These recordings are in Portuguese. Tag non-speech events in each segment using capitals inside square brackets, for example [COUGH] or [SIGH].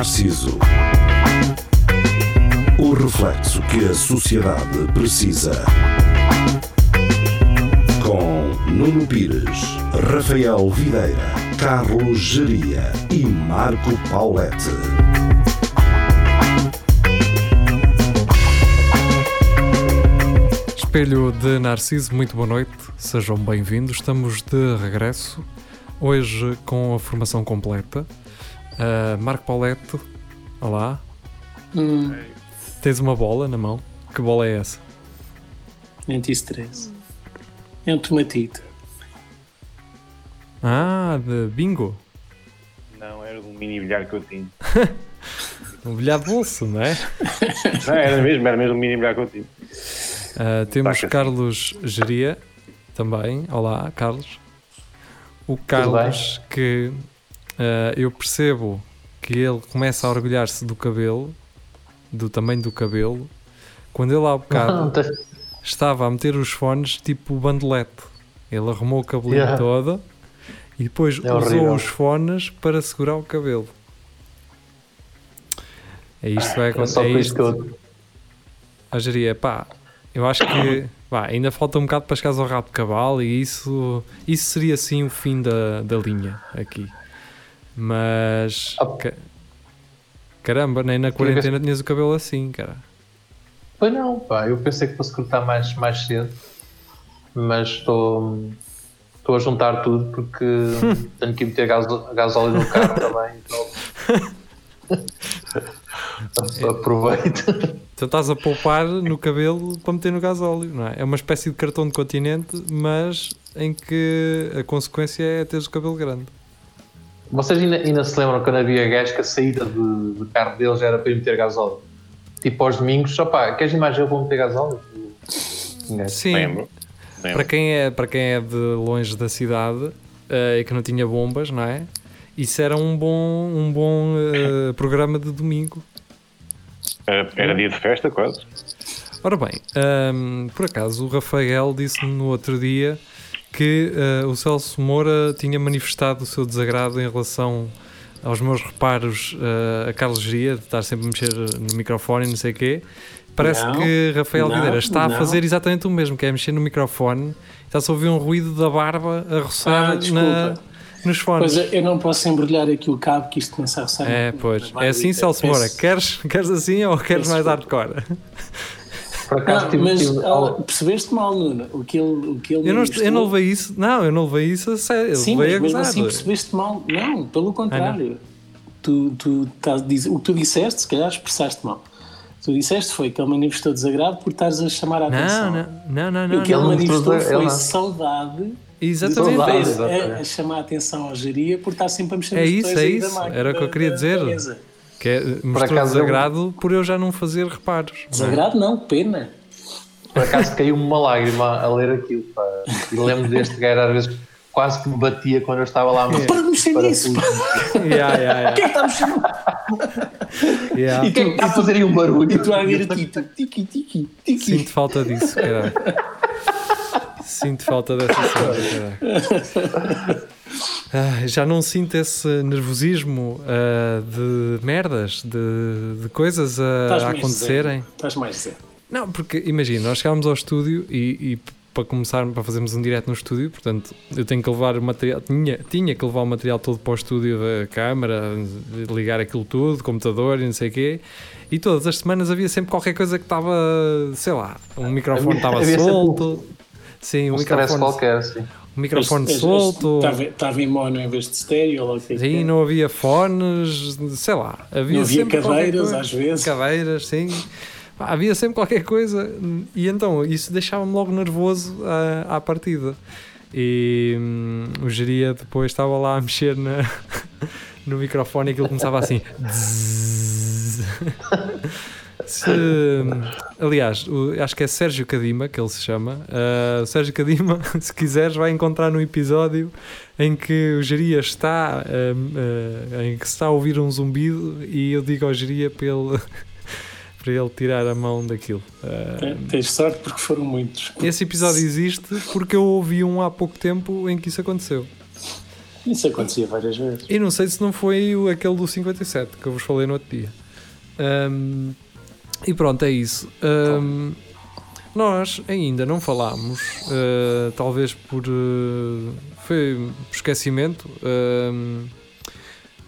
Narciso. O reflexo que a sociedade precisa. Com Nuno Pires, Rafael Videira, Carlos Geria e Marco Paulette. Espelho de Narciso, muito boa noite, sejam bem-vindos. Estamos de regresso, hoje com a formação completa. Uh, Marco Paulette, olá. Hum, Tens uma bola na mão? Que bola é essa? anti-stress. É um tomatito. Ah, de bingo. Não, era de um mini bilhar que eu tinha. [LAUGHS] Um bilhar de bolso, não é? [LAUGHS] Não, era mesmo, era mesmo um mini bilhar que eu tinha. Uh, temos. Carlos Geria também. Olá, Carlos. O Carlos que uh, eu percebo que ele começa a orgulhar-se do cabelo, do tamanho do cabelo, quando ele há bocado estava a meter os fones tipo bandolete. Ele arrumou o cabelinho Yeah. todo e depois É usou horrível. os fones para segurar o cabelo. É isto que vai É acontecer. É isto. eu. A geria, pá, eu acho que pá, ainda falta um bocado para chegares ao rabo de cavalo e isso, isso seria sim o fim da, da linha aqui. Mas Ah. ca- caramba, nem na quarentena tinhas o cabelo assim, cara. Pois não, pá, eu pensei que fosse cortar mais, mais cedo, mas estou. Estou a juntar tudo porque [LAUGHS] tenho que ir meter gaso- gasóleo no carro também. Então, [LAUGHS] aproveito. Então estás a poupar no cabelo para meter no gasóleo, não é? É uma espécie de cartão de continente, mas em que a consequência é teres o cabelo grande. Vocês ainda, ainda se lembram quando havia gás que a saída de, de carro deles era para ir meter gasóleo? Tipo aos domingos, só pá, queres imagem eu vou meter gasóleo? Sim, Lembro. lembro. Para quem é, para quem é de longe da cidade eh, e que não tinha bombas, não é? Isso era um bom, um bom eh, programa de domingo. Era, era dia de festa, quase. Ora bem, ahm, por acaso o Rafael disse-me no outro dia que eh, o Celso Moura tinha manifestado o seu desagrado em relação aos meus reparos eh, a Carlos Geria, de estar sempre a mexer no microfone e não sei o quê. Parece Não, que Rafael não, Videira está a não. fazer exatamente o mesmo, que é mexer no microfone, está-se a ouvir um ruído da barba a roçar Ah, na, nos fones. Pois é, eu não posso embrulhar aqui o cabo que isto começa a roçar. É, pois. É assim. Celso Moura. Queres, queres assim ou queres mais hardcore? Por acaso Não, tive, mas tive- ah, percebeste mal, Nuno. O que ele, o que ele Eu não, manifestou- eu não levei isso. Não, eu não levei isso a sério. Sim, mas a mesmo gozar. assim percebeste mal. Não, pelo contrário. tu, tu estás a dizer- o que tu disseste, se calhar expressaste mal. O que tu disseste foi que ele manifestou desagrado por estares a chamar a atenção. Não, não, não, não, E não. o que ele não. não. manifestou Ele foi não. saudade Exatamente. Saudade, é a, exatamente. a chamar a atenção ao geria por estar sempre a mexer É nos isso, é isso. máquina, Era o que eu queria da dizer. mesa. Que é, mostrou acaso eu- desagrado por eu já não fazer reparos. é? Desagrado não, pena. Por acaso caiu-me uma lágrima a ler aquilo. Pá. E lembro deste gajo às vezes quase que me batia quando eu estava lá a mexer. Para de mexer nisso. Yeah, yeah, Quem é que está a mexer no... yeah. Yeah. E quem está a fazer aí um barulho? E tu a ver aqui, tiki, tiki, tiki. Sinto falta disso, caralho. Sinto falta dessa cena, caralho. Ah, já não sinto esse nervosismo ah, de merdas, de, de coisas a, a acontecerem. Estás mais zero. Não, porque imagina, nós chegámos ao estúdio e, e para começar, para fazermos um direto no estúdio, portanto, eu tenho que levar o material, tinha, tinha que levar o material todo para o estúdio da câmara, ligar aquilo tudo, computador e não sei o quê. E todas as semanas havia sempre qualquer coisa que estava, sei lá, um microfone estava sempre solto. Sim, um Um microfone, qualquer, assim. Um microfone Este- este- solto. Estava, estava em mono em vez de estéreo. O é Sim, é. não havia fones, sei lá. Havia Não havia cadeiras, às vezes. Cadeiras, sim. Havia sempre qualquer coisa e então isso deixava-me logo nervoso à, à partida. E hum, o geria depois estava lá a mexer na, [LAUGHS] no microfone e aquilo começava assim. [LAUGHS] Se, aliás, o- acho que é Sérgio Cadima que ele se chama. Ah, Sérgio Cadima, [LAUGHS] se quiseres, vai encontrar no episódio em que o Geria está hum, ah, em que está a ouvir um zumbido e eu digo ao Geria para ele, [LAUGHS] para ele tirar a mão daquilo. Tem- Tens sorte porque foram muitos. esse episódio existe porque eu ouvi um há pouco tempo em que isso aconteceu. Isso acontecia várias vezes. E não sei se não foi aquele do 57 que eu vos falei no outro dia. Ahm, e pronto, é isso. Ahm, nós ainda não falámos, ah, talvez por. ah, foi por esquecimento, ahm,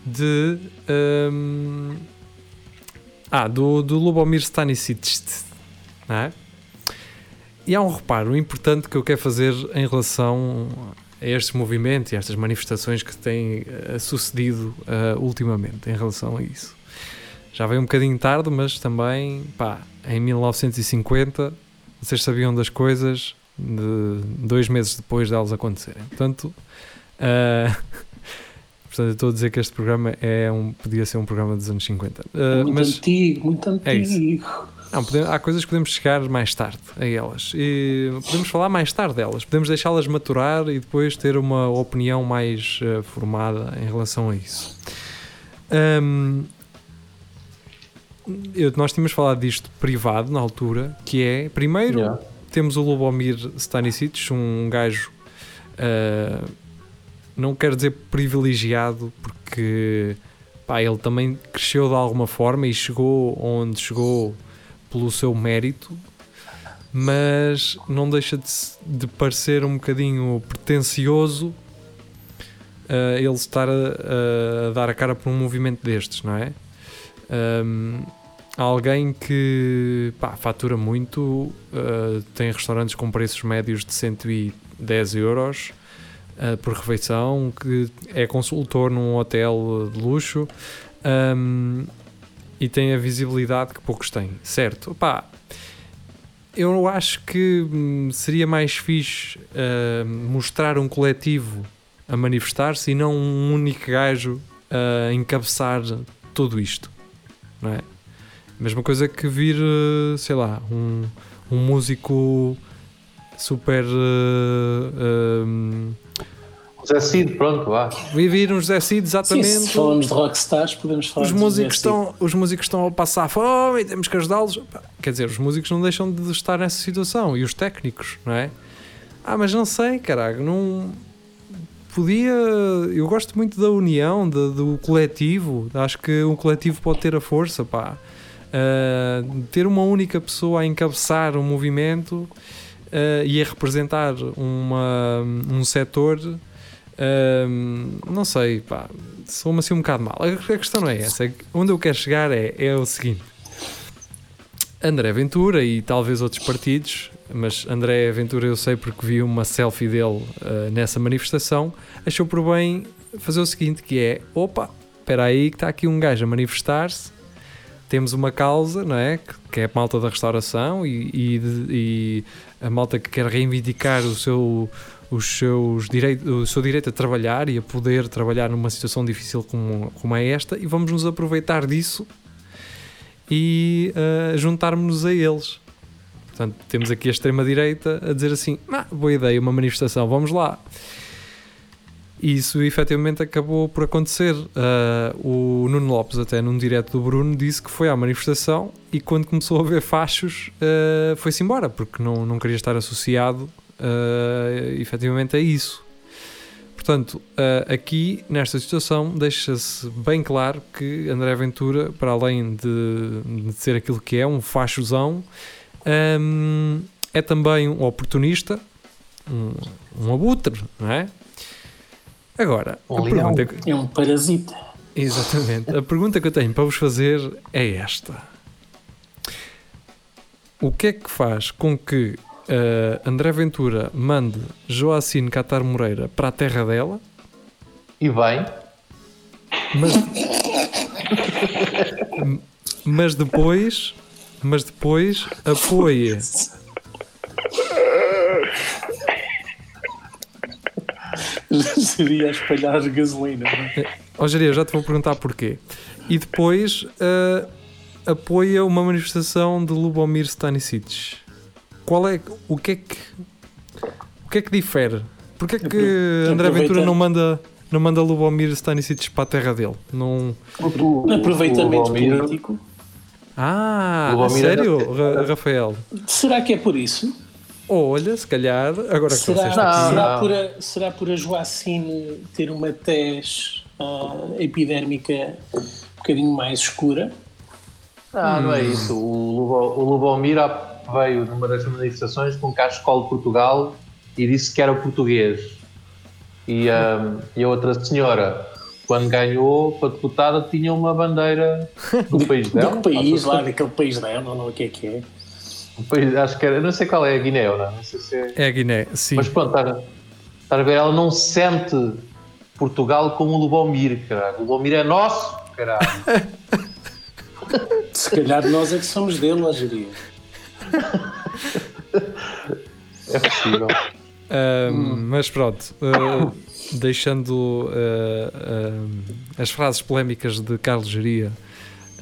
de. ahm, ah, do, do Lubomir Stanisic. É? E há um reparo importante que eu quero fazer em relação a estes movimentos e a estas manifestações que têm eh, sucedido eh, ultimamente em relação a isso. Já veio um bocadinho tarde, mas também, pá, em 1950, vocês sabiam das coisas de dois meses depois delas acontecerem. Portanto, eh, [LAUGHS] portanto eu estou a dizer que este programa é um, podia ser um programa dos anos 50. Eh, muito mas antigo, muito é isso. antigo. não, podemos- há coisas que podemos chegar mais tarde a elas. E podemos falar mais tarde delas. Podemos deixá-las maturar e depois ter uma opinião mais eh, formada em relação a isso. Ahm, eu- nós tínhamos falado disto privado na altura, que é, primeiro, Yeah. temos o Lubomir Stanisic, um gajo, ah, não quero dizer privilegiado, porque pá, ele também cresceu de alguma forma e chegou onde chegou pelo seu mérito, mas não deixa de, de parecer um bocadinho pretencioso ah, ele estar a, a dar a cara por um movimento destes, não é? Ahm, alguém que pá, fatura muito, ah, tem restaurantes com preços médios de 110 euros ah, por refeição, que é consultor num hotel de luxo ahm, e tem a visibilidade que poucos têm, certo? Pá, eu acho que hum, seria mais fixe ah, mostrar um coletivo a manifestar-se e não um único gajo a encabeçar tudo isto, não é? Mesma coisa que vir, eh, sei lá, um, um músico super. eh, um, José Cid, pronto, vá. vir vir um José Cid, Sim, exatamente. se falamos de rockstars, podemos falar os de músicos, José Cid. estão, os músicos estão a passar fome e temos que ajudá-los. Quer dizer, os músicos não deixam de estar nessa situação e os técnicos, não é? Ah, mas não sei, caralho, não podia. Eu gosto muito da união, de- do coletivo. Acho que um coletivo pode ter a força, pá. Ah, ter uma única pessoa a encabeçar um movimento ah, e a representar uma, um setor. ah, não sei, pá, sou-me assim um bocado mal. A a questão não é essa. é Onde eu quero chegar é, é o seguinte: André Ventura e talvez outros partidos, mas André Ventura eu sei porque vi uma selfie dele ah, nessa manifestação, achou por bem fazer o seguinte: que é opa, espera aí, que está aqui um gajo a manifestar-se. Temos uma causa, não é? Que- é a malta da restauração e, e e a malta que quer reivindicar o seu, os seus direitos, o seu direito a trabalhar e a poder trabalhar numa situação difícil como, como é esta, e vamos nos aproveitar disso e ah, juntarmos-nos a eles. Portanto, temos aqui a extrema-direita a dizer assim: ah, boa ideia, uma manifestação, vamos lá. E isso efetivamente acabou por acontecer. Ah, o Nuno Lopes, até num direto do Bruno, disse que foi à manifestação e quando começou a ver fachos ah, foi-se embora, porque não, não queria estar associado ah, efetivamente a isso. Portanto, ah, aqui nesta situação deixa-se bem claro que André Ventura, para além de, de ser aquilo que é, um fachozão, hum, é também um oportunista, um, um abutre, não é? Agora, a pergunta que- É um parasita. Exatamente. A pergunta que eu tenho para vos fazer é esta: O que é que faz com que eh, André Ventura mande Joacine Catar Moreira para a terra dela, E bem, mas, mas depois, mas depois apoia [LAUGHS] Seria a espalhar gasolina. não é? Ó Jeria, já te vou perguntar porquê. E depois eh, apoia uma manifestação de Lubomir Stanisic. Qual é o que é que o que é que difere? Porquê é que Apro- André Ventura não manda não manda Lubomir Stanisic para a terra dele? Não Um aproveitamento o Lubomir- político. Ah, Lubomir sério, ainda- Ra- Rafael? Será que é por isso? olha, se calhar, agora que Será, Não, será, por a, será por a Joacine ter uma tez ah, epidérmica um bocadinho mais escura? Não, não é Hum. isso. O, Lubo, o Lubomir veio numa das manifestações com um cachecol de Portugal e disse que era português. E, ahm, e a outra senhora, quando ganhou para deputada, tinha uma bandeira do [LAUGHS] país De dela. que país, lá daquele país dela, ou não, o que é que é? um país- acho que era, não sei qual é a Guiné, ou não, não sei se é. É a Guiné, sim. Mas pronto, estar, estar a ver, ela não sente Portugal como o Lubomir, caralho. O Lubomir é nosso, caralho. [LAUGHS] [LAUGHS] Se calhar nós é que somos dele, ó Jeria. É possível. Ahm, Mas pronto, ah, deixando ah, as frases polémicas de Carlos Geria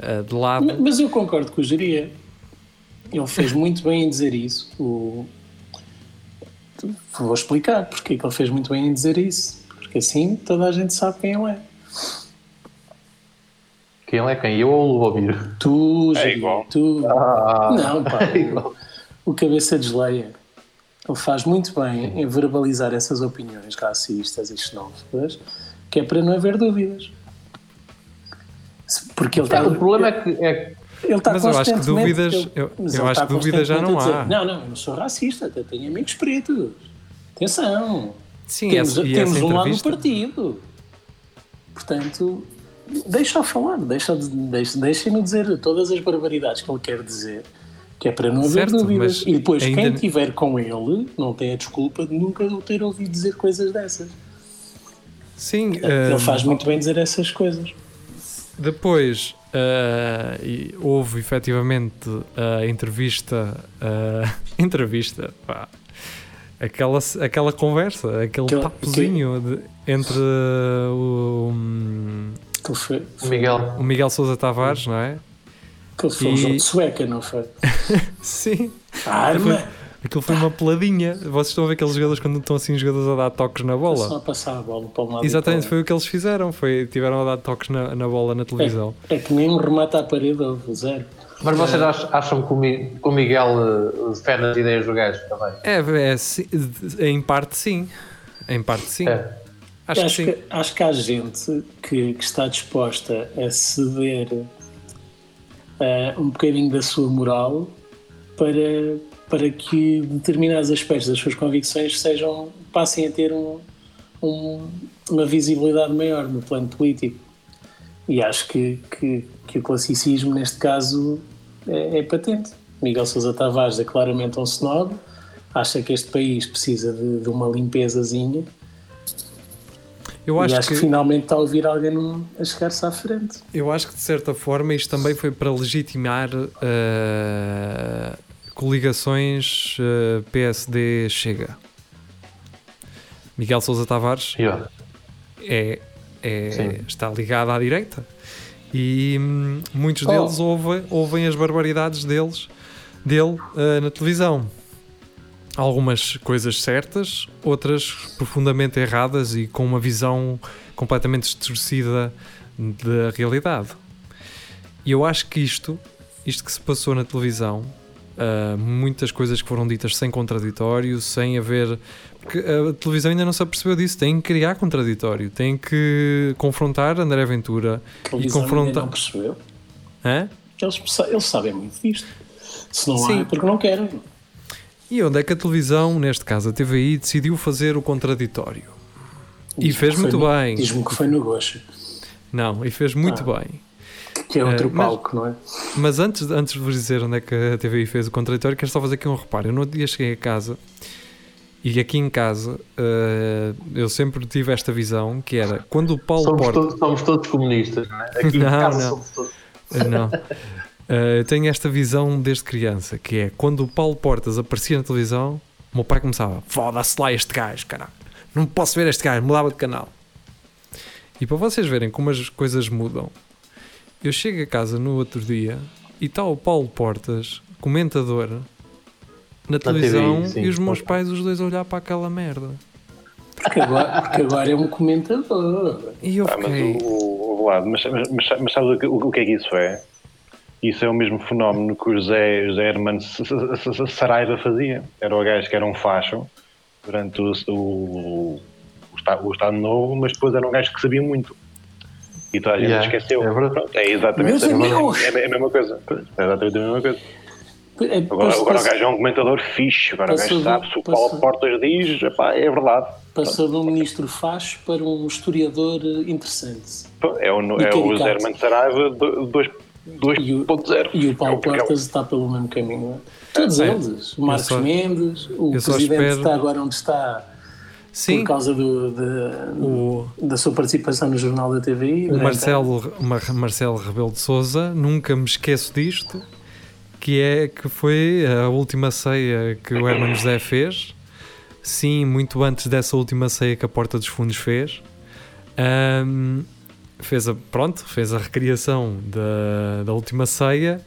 ah, de lado, Ma- Mas eu concordo com o Jeria. Ele fez muito bem em dizer isso. O... Vou explicar porque é que ele fez muito bem em dizer isso. Porque assim toda a gente sabe quem ele é. Quem é quem? Eu ou o Lubomir? Tu, É igual. tu. Ah, Não, pá. [LAUGHS] é igual. o cabeça desleia. Ele faz muito bem em verbalizar essas opiniões racistas e xenófobas, que é para não haver dúvidas. Porque ele está. O problema é que, é que Ele está Mas eu acho que dúvidas- ele- eu- eu acho está que dúvidas já não há. dizer, Não, não, eu não sou racista, até tenho amigos pretos. Atenção. sim, temos essa, temos essa um lado no entrevista, partido. Portanto, deixa-o falar, deixa, deixa, deixem-no dizer todas as barbaridades que ele quer dizer, que é para não haver Certo, dúvidas. E depois, ainda- quem estiver com ele, não tem a desculpa de nunca o ter ouvido dizer coisas dessas. sim, Ele ah, faz muito bem dizer essas coisas. Depois e houve efetivamente a entrevista, ah, [LAUGHS] entrevista, pá, aquela, aquela conversa, aquele Aquele- papozinho de- entre o, Que ele foi, o Miguel. o Miguel Sousa Tavares, não é? que ele foi um E- jogo de sueca, não foi? [LAUGHS] Sim, Arma! aquilo foi uma peladinha. Vocês estão a ver aqueles jogadores quando estão assim, os jogadores a dar toques na Só bola? a passar a bola para um lado Exatamente, foi o que eles fizeram. Foi, tiveram a dar toques na, na bola na televisão. outro. É que nem um remate à parede houve, zero. Mas vocês ach- acham que o, Miguel eh, defende as ideias do gajo também? É, é, sim, em parte sim. Em parte sim. É. Acho, Acho, que que, acho que há gente que, que está disposta a ceder eh, um bocadinho da sua moral para, para que determinados aspectos das suas convicções sejam, passem a ter um, um- uma visibilidade maior no plano político. E acho que, que, que o classicismo, neste caso, é, é patente. Miguel Sousa Tavares é claramente um snob, acha que este país precisa de, de uma limpezazinha Eu e acho, acho que, que, finalmente está a ouvir alguém a chegar-se à frente. eu acho que de certa forma isto também foi para legitimar eh, coligações eh, PSD-Chega. Miguel Sousa Tavares Pior. é, é- está ligado à direita e hum, muitos Oh. deles ouvem, ouvem as barbaridades deles, dele ah, na televisão. Algumas coisas certas, outras profundamente erradas e com uma visão completamente distorcida da realidade. E eu acho que isto, isto que se passou na televisão, ah, muitas coisas que foram ditas sem contraditório, sem haver. Porque a televisão ainda não se apercebeu disso, tem que criar contraditório, tem que confrontar André Ventura e confrontar. não percebeu. Hã? Eles, eles sabem muito disto. Se não Sim. há, é porque não querem. E onde é que a televisão, neste caso a TVI, decidiu fazer o contraditório? E fez muito no- bem. Diz-me que foi no Gosto, Não, e fez muito Ah. bem. que é outro mas- palco, não é? Mas antes, de- antes de vos dizer onde é que a TVI fez o contraditório, quero só fazer aqui um reparo. Eu no outro dia cheguei a casa e aqui em casa eh, eu sempre tive esta visão que era quando o Paulo Somos, Porta. todos, somos todos comunistas, não é? Aqui em [LAUGHS] Não, casa não. somos todos. Não. [LAUGHS] Eu tenho esta visão desde criança, que é quando o Paulo Portas aparecia na televisão, o meu pai começava: foda-se lá este gajo, caralho. Não posso ver este gajo, mudava de canal. E para vocês verem como as coisas mudam, eu chego a casa no outro dia e está o Paulo Portas, comentador, na televisão, sim, e os meus pais, os dois, a olhar para aquela merda. Porque agora, porque agora é um comentador. E eu Ah, mas fiquei. o, o, o mas, mas, mas, mas sabes o que, o, o que é que isso é? Isso é o mesmo fenómeno que o José, José Hermano Saraiva fazia. Era o gajo que era um facho durante o, o, o, Estado, o Estado Novo, mas depois era um gajo que sabia muito. E toda a gente Yeah, esqueceu. é verdade. Pronto, é exatamente a mesma, amigos! é a mesma coisa. É exatamente a mesma coisa. É, Agora, agora o gajo é um comentador fixe, agora o gajo Passou- sabe se o Paulo Portas diz, epá, é verdade. Passou de um ministro facho para um historiador interessante. Pô, É o, E é o Hermano Saraiva do- dois- E o, 2.0. e o Paulo É é o- Portas está pelo mesmo caminho. é? Todos É, eles. O Marcos só- Mendes, o presidente espero- está agora onde está Sim, por causa do, de- o, da sua participação no Jornal da TVI. o? Marcelo, Mar- Marcelo Rebelo de Souza, nunca me esqueço disto, que é que foi a última ceia que o Hermano José fez. Sim, muito antes dessa última ceia que a Porta dos Fundos fez. Ahm, fez a, pronto, fez a recriação da, da última ceia.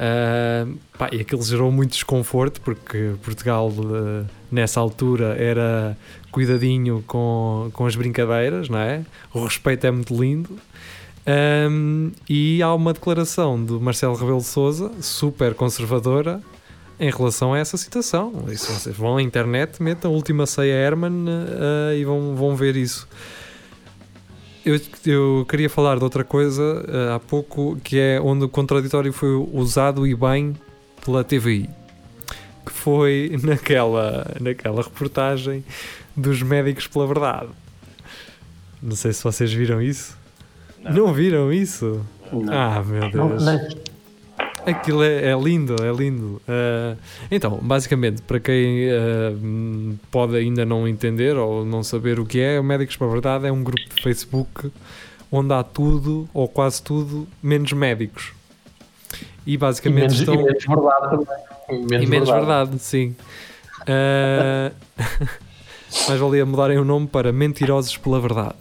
Ahm, pá, e aquilo gerou muito desconforto porque Portugal eh, nessa altura era cuidadinho com, com as brincadeiras, não é? O respeito é muito lindo. Ahm, e há uma declaração do Marcelo Rebelo Souza, super conservadora, em relação a essa situação. Se vocês vão à internet, metam a última ceia Herman eh, e vão, vão ver isso. Eu, eu queria falar de outra coisa eh, há pouco, que é onde o contraditório foi usado e bem pela TVI, que foi [LAUGHS] naquela, naquela reportagem dos médicos pela verdade. Não sei se vocês viram isso. Não, viram isso? Não. Ah, meu Não, Deus. nem- Aquilo é, é lindo, é lindo. Ah, então, basicamente, para quem hum, pode ainda não entender ou não saber o que é, o Médicos para a Verdade é um grupo de Facebook onde há tudo, ou quase tudo, menos médicos. E E basicamente menos, estão. e menos verdade também. E menos verdade, sim. [LAUGHS] Ah, mas valia mudarem o nome para Mentirosos pela Verdade.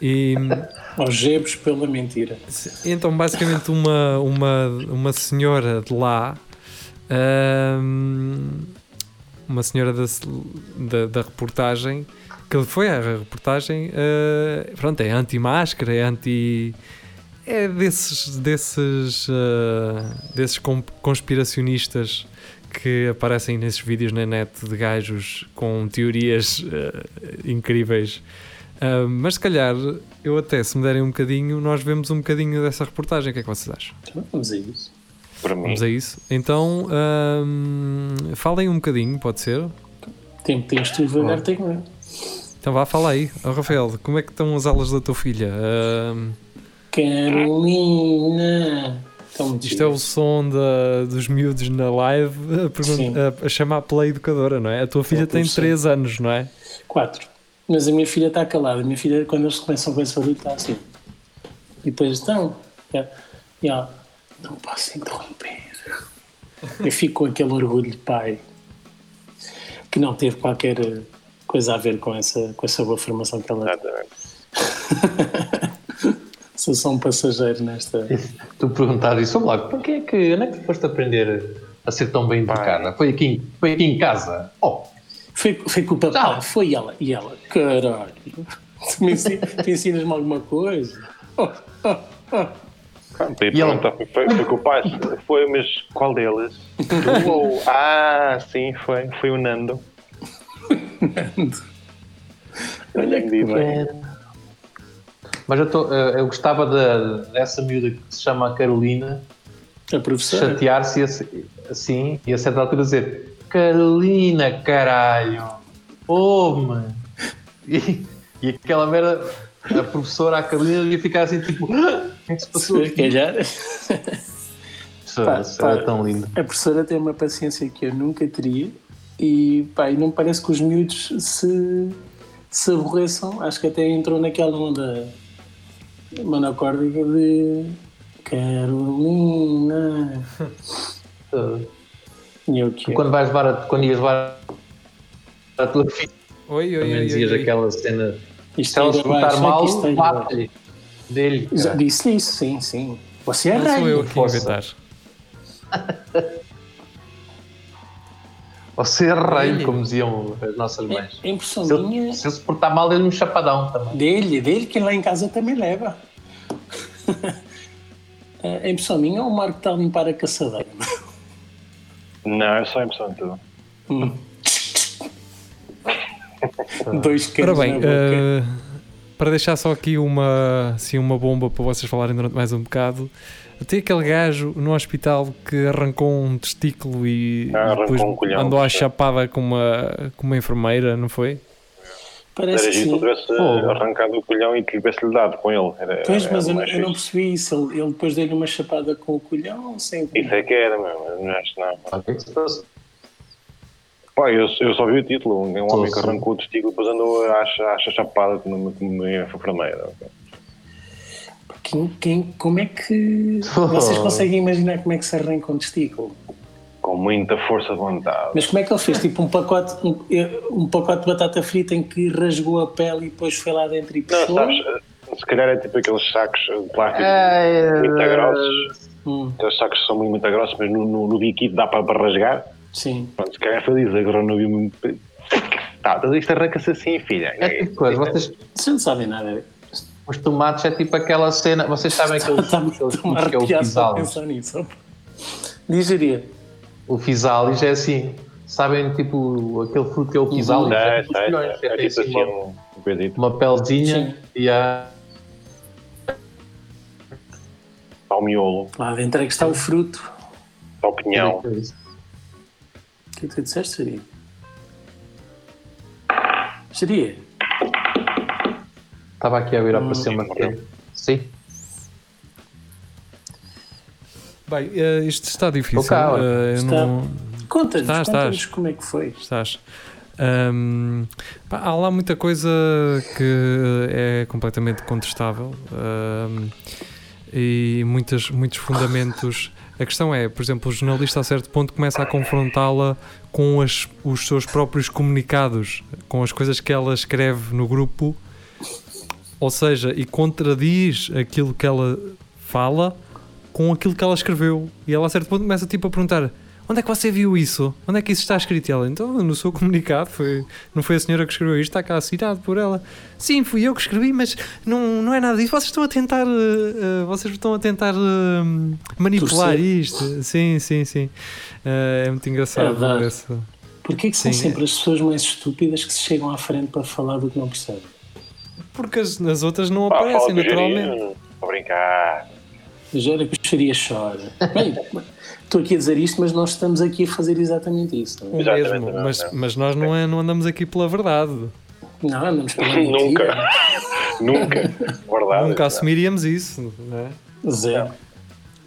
E. Aos gebos pela mentira. Então, basicamente, uma, uma, uma senhora de lá, uma senhora da, da, da reportagem, que foi a reportagem, ah, pronto, é anti-máscara, é anti. É desses, desses, ah, desses conspiracionistas que aparecem nesses vídeos na net de gajos com teorias ah, incríveis. Ah, mas se calhar, eu até, se me derem um bocadinho, nós vemos um bocadinho dessa reportagem. O que é que vocês acham? Vamos a isso. Para mim, Vamos a isso? Então, ahm, falem um bocadinho, pode ser? Tempo tens tu, devagar tenho eu. Então vá, fala aí. Ó, Rafael, como é que estão as aulas da tua filha? Ahm, Carolina. Isto é o som da- dos miúdos na live a, pergun- Sim. a- a chamar pela educadora, não é? A tua filha tem professor. 3 anos, não é? Quatro. Mas a minha filha está calada. A minha filha, quando eles começam com esse barulho, está assim. E depois estão. É, e ela, não posso interromper. Eu fico com aquele orgulho de pai que não teve qualquer coisa a ver com essa, com essa boa formação que ela exatamente. [LAUGHS] Sou só um passageiro nesta. Tu perguntares isso, lá, para que é que, onde é que tu foste aprender a ser tão bem educada? Foi aqui, em- foi aqui em casa? Oh, Foi, foi com o papai, Não. foi ela. E ela, caralho, tu me ensi- [LAUGHS] tu ensinas-me alguma coisa? Oh, oh, oh. Pronto, e ela- foi, foi com o pai, foi, mas qual deles? Tu [LAUGHS] ou... Ah, sim, foi, foi o Nando. Olha que bem. mas eu, tô, eh, eu gostava da- dessa miúda que se chama Carolina A professora. chatear-se assim e a certa altura dizer Carolina, caralho, ouve-me. E, e aquela merda, a professora, a Carolina, ia ficar assim tipo: "Ah, o que é que se passou? Se calhar. Pá, pá, era tão lindo. A professora tem uma paciência que eu nunca teria e, pá, e não parece que os miúdos se, se aborreçam. Acho que até entrou naquela onda monocórdica de Carolina. [LAUGHS] E eu que quando, vais levar a, quando ias levar a tua filha, Oi, oi, também oi. dizias oi, aquela cena: isto se ela só mal, bate-lhe dele. Disse isso, sim, sim. Você é Não sou eu rei. aqui inventar. [LAUGHS] Você é rei, Ele. como diziam as nossas mães. É impressão Se minha ele, se ele se portar mal, dê-lhe um chapadão também. dele, dele que lá em casa também leva. A [LAUGHS] impressão minha ou o Marco está a limpar a caçadeira? [LAUGHS] Não, é só a impressão tua. Dois Ora canos bem, na boca. eh, para deixar só aqui uma, assim, uma bomba para vocês falarem durante mais um bocado, tem aquele gajo no hospital que arrancou um testículo e Ah, depois um colhão, andou à chapada com uma, com uma enfermeira, não foi? Parece Era que giro se tivesse Pô. arrancado o colhão e tivesse-lhe dado com ele. Era, Pois, era mas eu, eu não percebi isso. Ele, ele depois deu-lhe uma chapada com o colhão sem. Isso é que era, meu. mas Não acho não. O que é que se passa? Pá, eu, eu só vi o título. Um homem que arrancou o testículo depois andou a acha, acha chapada com uma, com uma enfermeira. Quem, quem- como é que. [LAUGHS] Vocês conseguem imaginar como é que se arranca um testículo? Com muita força de vontade. Mas como é que ele fez? Tipo um pacote, um, um pacote de batata frita em que rasgou a pele e depois foi lá dentro e Não, puxou? sabes, se calhar é tipo aqueles sacos de plástico É, muito grossos. Hum, Aqueles sacos são muito, muito grossos, mas no, no, no biquíni dá para, para rasgar. sim. Pronto, se calhar foi isso. Agora não vi muito. Tá, mas isto arranca-se assim, filha. É tipo coisa, vocês, Vocês não sabem nada. os tomates é tipo aquela cena, vocês sabem [LAUGHS] Está-me a fruto que é arrepiar só a pensar nisso. Digeria. O fisalis é assim, sabem tipo aquele fruto que é o fisalis? Sei, é, é, É tipo assim assim uma, um um uma pelezinha Sim. e há Está o miolo, Lá dentro é que está o fruto. está o pinhão. O que é que tu disseste, Seria? Seria? Estava aqui a virar Hum. para cima Sim, Bem, eh, isto está difícil. Olha. eh, Está. não- Conta-nos, conta-nos como é que foi. Estás. Ahm, pá, há lá muita coisa que é completamente contestável ahm, e muitas, muitos fundamentos. A questão é, por exemplo, o jornalista a certo ponto começa a confrontá-la com as- os seus próprios comunicados, com as coisas que ela escreve no grupo, ou seja, e contradiz aquilo que ela fala com aquilo que ela escreveu. E ela a certo ponto começa tipo a perguntar: onde é que você viu isso? Onde é que isso está escrito? E ela, então, no seu comunicado, foi, não foi a senhora que escreveu isto, está cá assinado por ela. Sim, fui eu que escrevi, mas não, não é nada disso. Vocês estão a tentar, eh, vocês estão a tentar eh, manipular Torcer. isto. Sim, sim, sim. Eh, é muito engraçado. É Porquê que são Sim. sempre as pessoas mais estúpidas que se chegam à frente para falar do que não percebem? Porque as, as outras não Pá, aparecem naturalmente. Jeirinho, Vou brincar. Já era que o Xaria chora. Bem, estou aqui a dizer isto, mas nós estamos aqui a fazer exatamente isso. Não, é? Exatamente, mesmo, não, mas, não. mas nós não, é, não andamos aqui pela verdade. não andamos pela [LAUGHS] Nunca. mentira. Nunca. Verdade. Nunca assumiríamos isso, não é? Zero.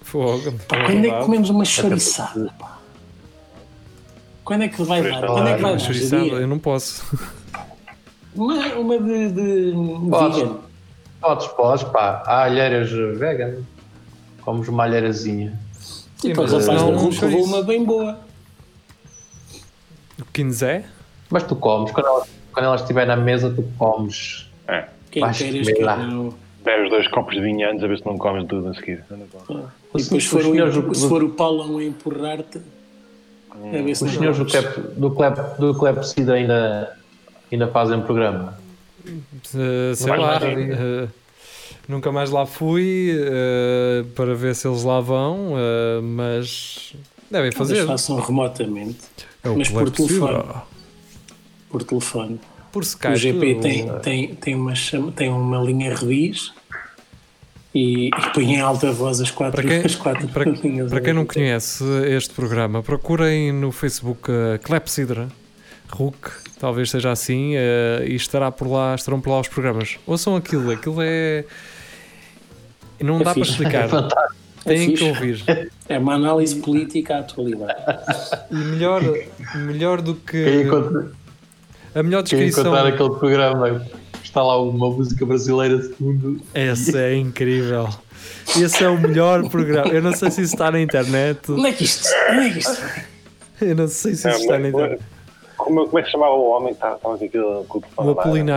Fogo. Pá, quando é que comemos uma chouriçada? pá? Quando é que vai dar? Quando é que vai Uma dar? eu não posso. Uma, uma de, de Podes. vegan. Podes, podes, pá. Há alheiras vegan. Comes uma alheirazinha. E depois mas o rapaz não um levou uma bem boa. O Quinzé? Mas tu comes, quando ela, quando ela estiver na mesa, tu comes. É. Quem Vais queiras que lá. não. Bebes dois copos de vinho antes a ver se não comes tudo a seguir. Com- E depois, se for, o, se for o Paulão a empurrar-te, a ver se Os senhores do. Clep, do, Clep, do Clepsida ainda, ainda fazem programa. Uh, sei lá. uh, nunca mais lá fui uh, para ver se eles lá vão, uh, mas devem Talvez fazer. façam remotamente, É mas por é telefone. por telefone. Por Skype. o GP tem, tem, tem, uma, chama- tem uma linha revis e, e põe em alta voz as quatro, Para quem, as quatro para, linhas. para quem não conhece este programa, procurem no Facebook uh, Clepsidra, Rook, talvez seja assim, uh, e estará por lá, estarão por lá os programas. Ouçam aquilo, aquilo é. Não É dá para fixe. explicar. É. Têm que fixe. ouvir. É uma análise política à atualidade. E melhor, melhor do Quem que. A melhor quem descrição. encontrar aquele programa está lá uma música brasileira de fundo. Esse é incrível. Esse é o melhor programa. Eu não sei se isso está na internet. Onde é que isto? Onde é que isto? Eu não sei se É, isso está na internet. como, como é que se chamava o homem que estava aqui com com o telefone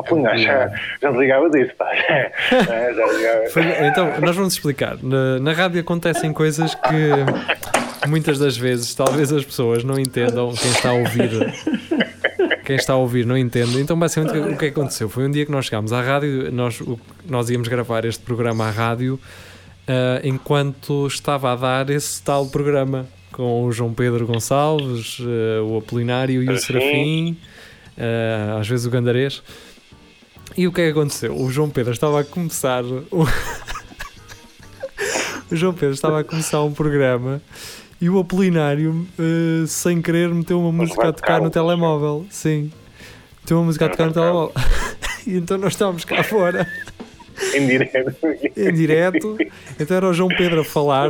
Apolinário, já, já desligava disso, pá. É, [LAUGHS] já desligava. Foi- então, nós vamos explicar. Na, na rádio acontecem coisas que muitas das vezes talvez as pessoas não entendam. Quem está a ouvir, quem está a ouvir não entende. Então, basicamente, o que aconteceu? Foi um dia que nós chegámos à rádio, nós, o- nós íamos gravar este programa à rádio ah, enquanto estava a dar esse tal programa com o João Pedro Gonçalves, ah, o Apolinário e o Serafim. Ah, às vezes o Gandarês. E o que é que aconteceu? O João Pedro estava a começar. O, [LAUGHS] o João Pedro estava a começar um programa e o Apolinário, ah, sem querer, meteu uma música a tocar no telemóvel. Sim, meteu uma música a tocar no telemóvel. [LAUGHS] e então nós estávamos cá fora Em direto. em direto. Então era o João Pedro a falar,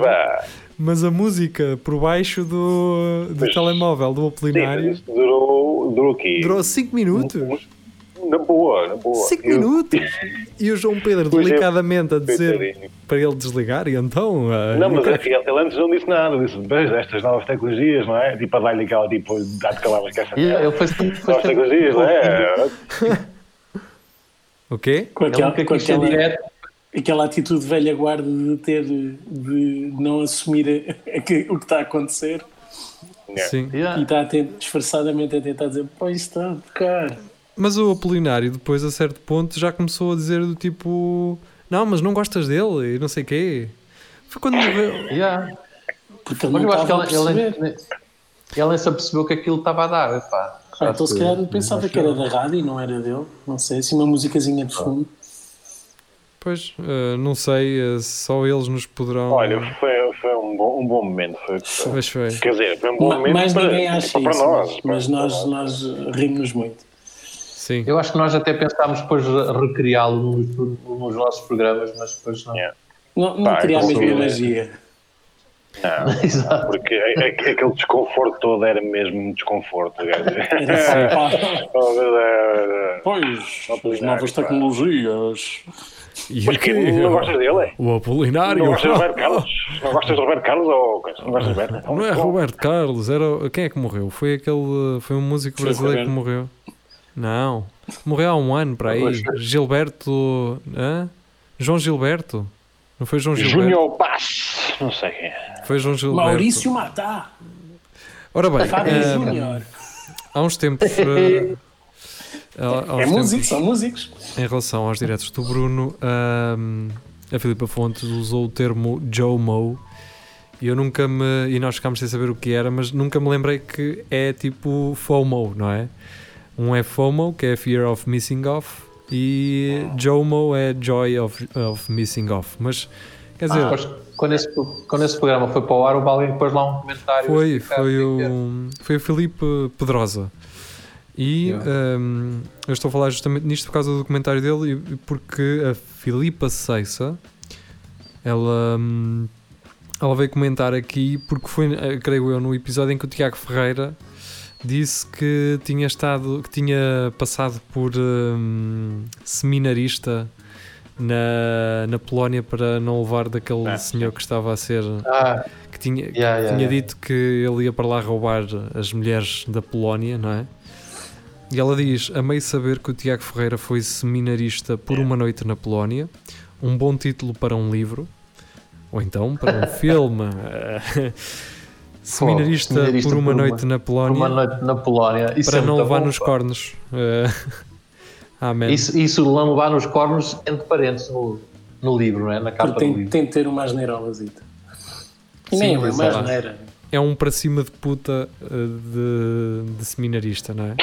mas a música por baixo do, do Mas- telemóvel do sim, Apolinário isto durou, durou o quê? durou 5 minutos. Na boa, na boa. 5 Eu- minutos! E o João Pedro Pois é, delicadamente a dizer para ele desligar, e então. ah, Não, mas quero- ele, ele antes não disse nada, disse, veja estas novas tecnologias, não é? Tipo, a dar-lhe aquela, tipo, dá-te calavas que essa E ele foi novas tecnologias, não é? [LAUGHS] O quê? Com aquela, com aquela, aquela atitude velha guarda de ter de não assumir a- a que- o que está a acontecer Yeah. Sim. e Yeah. está a ten- disfarçadamente a tentar dizer pô, isto está a tocar. Mas o Apolinário, depois, a certo ponto, já começou a dizer do tipo: Não, mas não gostas dele e não sei o quê. Foi quando morreu. Yeah. Porque ele Mas não eu acho que estava a ele, perceber. ele, ele nem se apercebeu que aquilo estava a dar. Pá. Ah, então se calhar pensava que era da rádio e não era dele. Não sei, assim uma musicazinha de fundo. Pois, ah, não sei, ah, só eles nos poderão. Olha, foi, foi um, bom, um bom momento. Foi, foi. Quer dizer, foi um bom Ma- momento Mais para, ninguém acha para isso, nós. mas, mas para nós, nós. nós rimos muito. Sim. Eu acho que nós até pensámos depois recriá-lo nos, nos nossos programas, mas depois não. Yeah. Não, não Pá, teria a magia. Não, [LAUGHS] Exato. porque a- a- aquele desconforto todo era mesmo um desconforto. [LAUGHS] assim, Oh, verdade. pois, Não, as novas tecnologias. E Mas que não gostas dele? o Apolinário. Não gostas do Roberto [LAUGHS] Carlos? Não gostas do Roberto Carlos ou? Não gostas do Roberto? Não é Roberto Carlos, era quem é que morreu? Foi aquele foi um músico brasileiro que morreu. Não, morreu há um ano para aí. Gilberto, hã? João Gilberto. Não foi João Gilberto? Júnior Paz. Não sei quem é. Foi João Gilberto. Maurício Matá, Ora bem, Fábio eh, Júnior. há uns tempos, [LAUGHS] eh, há- É músico, são músicos. em relação aos diretos do Bruno, ahm, a Filipa Fontes usou o termo Joe Mo e eu nunca me. E nós ficámos sem saber o que era, mas nunca me lembrei que é tipo FOMO, não é? Um é FOMO, que é Fear of Missing Off, e JOMO é Joy of, of Missing Off. Mas quer dizer, Depois, quando, esse, quando esse programa foi para o ar, alguém que pôs lá um comentário. Foi, foi o é o, foi o Filipe Pedrosa. E hum, eu estou a falar justamente nisto por causa do documentário dele e porque a Filipa Ceissa ela, hum, ela veio comentar aqui porque foi, eh, creio eu, no episódio em que o Tiago Ferreira disse que tinha estado, que tinha passado por hum, seminarista na, na Polónia para não levar daquele Ah, senhor que estava a ser Ah, que tinha, Yeah, yeah, tinha yeah. dito que ele ia para lá roubar as mulheres da Polónia, não é? E ela diz: Amei saber que o Tiago Ferreira foi seminarista por uma noite na Polónia. Um bom título para um livro, ou então para um [LAUGHS] filme. [LAUGHS] [LAUGHS] Eh, seminarista, seminarista por uma por uma- noite na por Polónia uma noite na Polónia. Isso para é não levar bom, nos pá. cornos. Eh, [LAUGHS] Amém. Isso, isso não levar nos cornos, entre parentes, no, no livro, não é? Na capa Porque do tem, livro. tem de ter uma asneirolazita. E nem é uma asneira. É um para cima de puta eh, de, de seminarista, não é?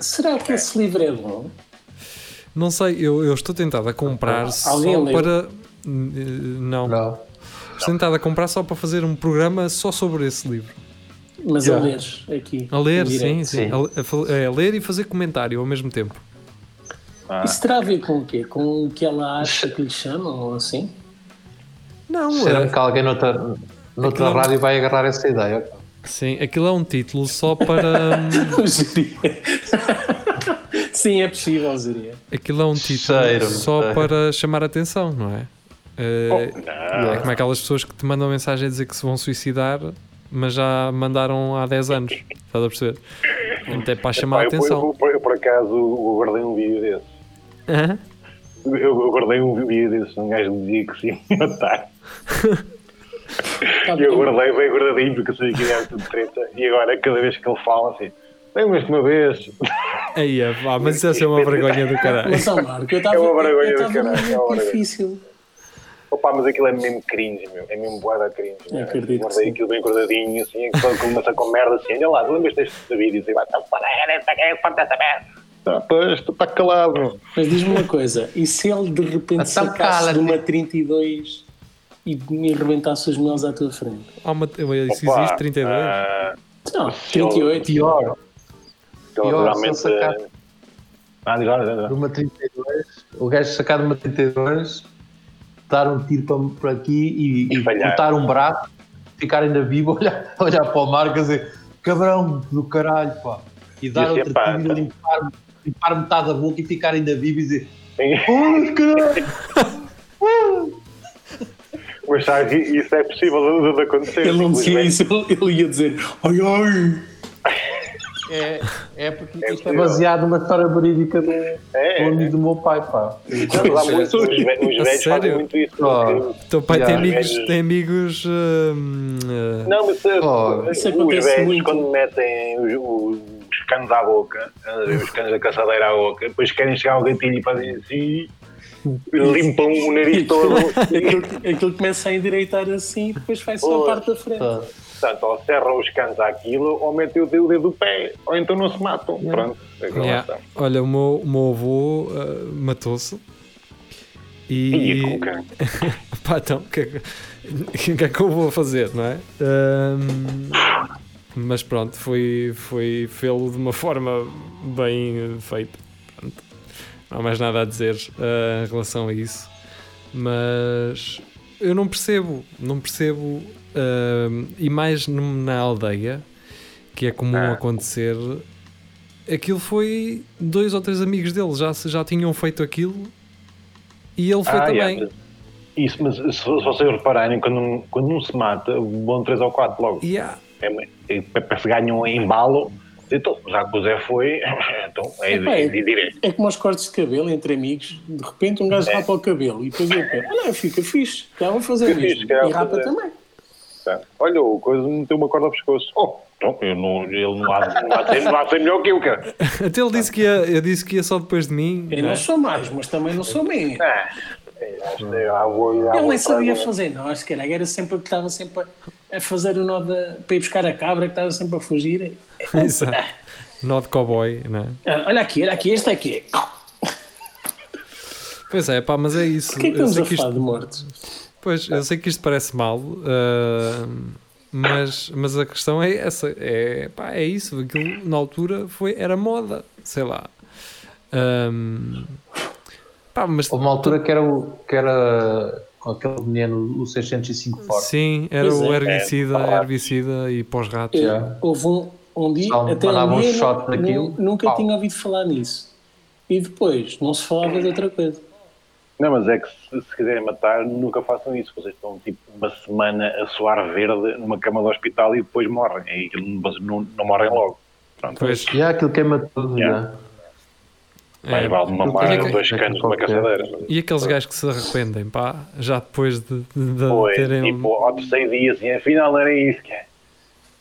Será que esse livro é bom? Não sei, eu, eu estou tentado a comprar só leu? para. N- Não, Não. Estou tentado a comprar só para fazer um programa só sobre esse livro. Mas Yeah. a ler aqui. A ler, sim, sim. Sim. A, é, a ler e fazer comentário ao mesmo tempo. Ah, Isso terá a ver com o quê? Com o que ela acha que lhe chamam ou assim? Não, Será é, que alguém noutra, noutra Aquilo- rádio vai agarrar essa ideia? sim, aquilo é um título só para. [LAUGHS] hum. Sim, é possível, Ziria. aquilo é um título Cheiro, só para chamar a atenção, não é? É, não. é como aquelas pessoas que te mandam mensagem a dizer que se vão suicidar, mas já mandaram há 10 anos. Estás a perceber? Até para chamar a Pá, atenção. eu, eu, eu, por acaso eu guardei um vídeo desse. Eu, eu guardei um vídeo desse. Um gajo me dizia que se ia matar. Tá E eu guardei bem guardadinho porque eu sabia que era tudo treta. E agora, cada vez que ele fala assim, lembras-te uma vez? Aí, é, pá, mas isso é uma [LAUGHS] vergonha do caralho. Mas, Marco, eu estava É uma vergonha eu do estava caralho, é difícil. Opa, mas aquilo é mesmo cringe, meu. É mesmo boada cringe. meu. acredito Guardei aquilo bem guardadinho, assim, é que só começa com merda assim. Olha lá, tu lembras deste vídeo? Assim, vai, tá, para, que é parte dessa merda. Tá, pois, está calado. Mas diz-me uma coisa, e se ele de repente Então sacasse de uma 32 e me arrebentasse os meus à tua frente? Há uma, isso Opa, existe 32? ah, Não, Se ele- 38. Pior, então, Pior, realmente. sacar- Ah, diz diz uma 32, o gajo sacar de uma 32, dar um tiro para, para aqui e, E e cortar um braço, ficar ainda vivo, [LAUGHS] olhar, olhar para o Marco e dizer cabrão do caralho, pá. E dar outro tiro, tá. limpar, limpar metade da boca e ficar ainda vivo e dizer oh, caralho. [LAUGHS] Mas sabe isso é possível de, acontecer. Ele não dizia isso, ele ia dizer ai ai. [LAUGHS] É, é porque É isto é baseado numa história verídica do, É, do é. amigo do meu pai, pá. Mas há muito, os, os velhos sério? fazem muito isso. Oh. porque- Teu pai Yeah. tem amigos, tem amigos eh, Não, mas uh, Oh, isso os acontece velhos, muito. quando metem os, os canos à boca, eh, os canos da caçadeira à boca, depois querem chegar ao gatilho e fazem assim, limpam o nariz todo. [LAUGHS] aquilo, aquilo começa a endireitar assim e depois vai só a parte da frente. Tá. Portanto, ou serram os canos àquilo, ou metem o dedo, do pé, ou então não se matam. Pronto. é yeah. Olha, o meu, o meu avô eh, matou-se. E E. [LAUGHS] Pá, então, o que, é que, o que é que eu vou fazer, não é? Hum, mas pronto, foi, foi fê-lo de uma forma bem feita. Pronto. Não há mais nada a dizer eh, em relação a isso. Mas eu não percebo, não percebo. hum, e mais na aldeia, que é comum Ah. acontecer. Aquilo foi dois ou três amigos dele, já, já tinham feito aquilo e ele foi Ah, também. mas- Isso, mas se, se vocês repararem, quando, quando um se mata, vão 3 ou 4 logo. Yeah. É, é, para se ganham um embalo, então, já que o Zé foi, [LAUGHS] então é, Epá, de, é- de direito. É como os cortes de cabelo entre amigos, de repente um gajo É. rapa o cabelo e depois eu penso, olha, fica fixe, já vou fazer Fica o fixe, mesmo. calhar E rapa fazer. também. Tá. Olha, o coisa meteu uma corda ao pescoço. Oh, então, eu não, ele não há, não, não melhor que eu, cara. [LAUGHS] Até ele disse que ia, eu disse que ia só depois de mim. Eu não não é? sou mais, mas também não sou. Ah, é, acho que Ele vou nem sabia fazer nós, se calhar era sempre que estava sempre a, a fazer o nó da, para ir buscar a cabra, que estava sempre a fugir. [LAUGHS] Exato. Nó de cowboy, não é? Ah, olha aqui, olha aqui, este aqui. Pois é, pá, mas é isso. Porquê que Eu estamos sei a que falar isto, de mortos? pois, eu sei que isto parece mal, ah, mas, mas a questão é essa. É, pá, é isso. Aquilo na altura foi, era moda, sei lá. Ahm, pá, mas Houve uma altura que era, o, que era com aquele veneno, o 605 forte. sim, era Pois o é. herbicida, É, herbicida e pós-ratos. Yeah. Houve um, um dia, Só até um um dia, shot nu- daquilo, nunca pau. tinha ouvido falar nisso. E depois, não se falava de outra coisa. Não, mas é que se, se quiserem matar, nunca façam isso. Vocês estão tipo uma semana a suar verde numa cama do hospital e depois morrem. E vocês não, não morrem logo. Pronto. Pois, E há aquilo queima tudo. Yeah. já. Mais é, vale mamar Olha que- dois canos numa caçadeira. E aqueles gajos que se arrependem, pá, já depois de, de- de Foi, terem. tipo, ao terceiro dia, assim, afinal era isso, cara.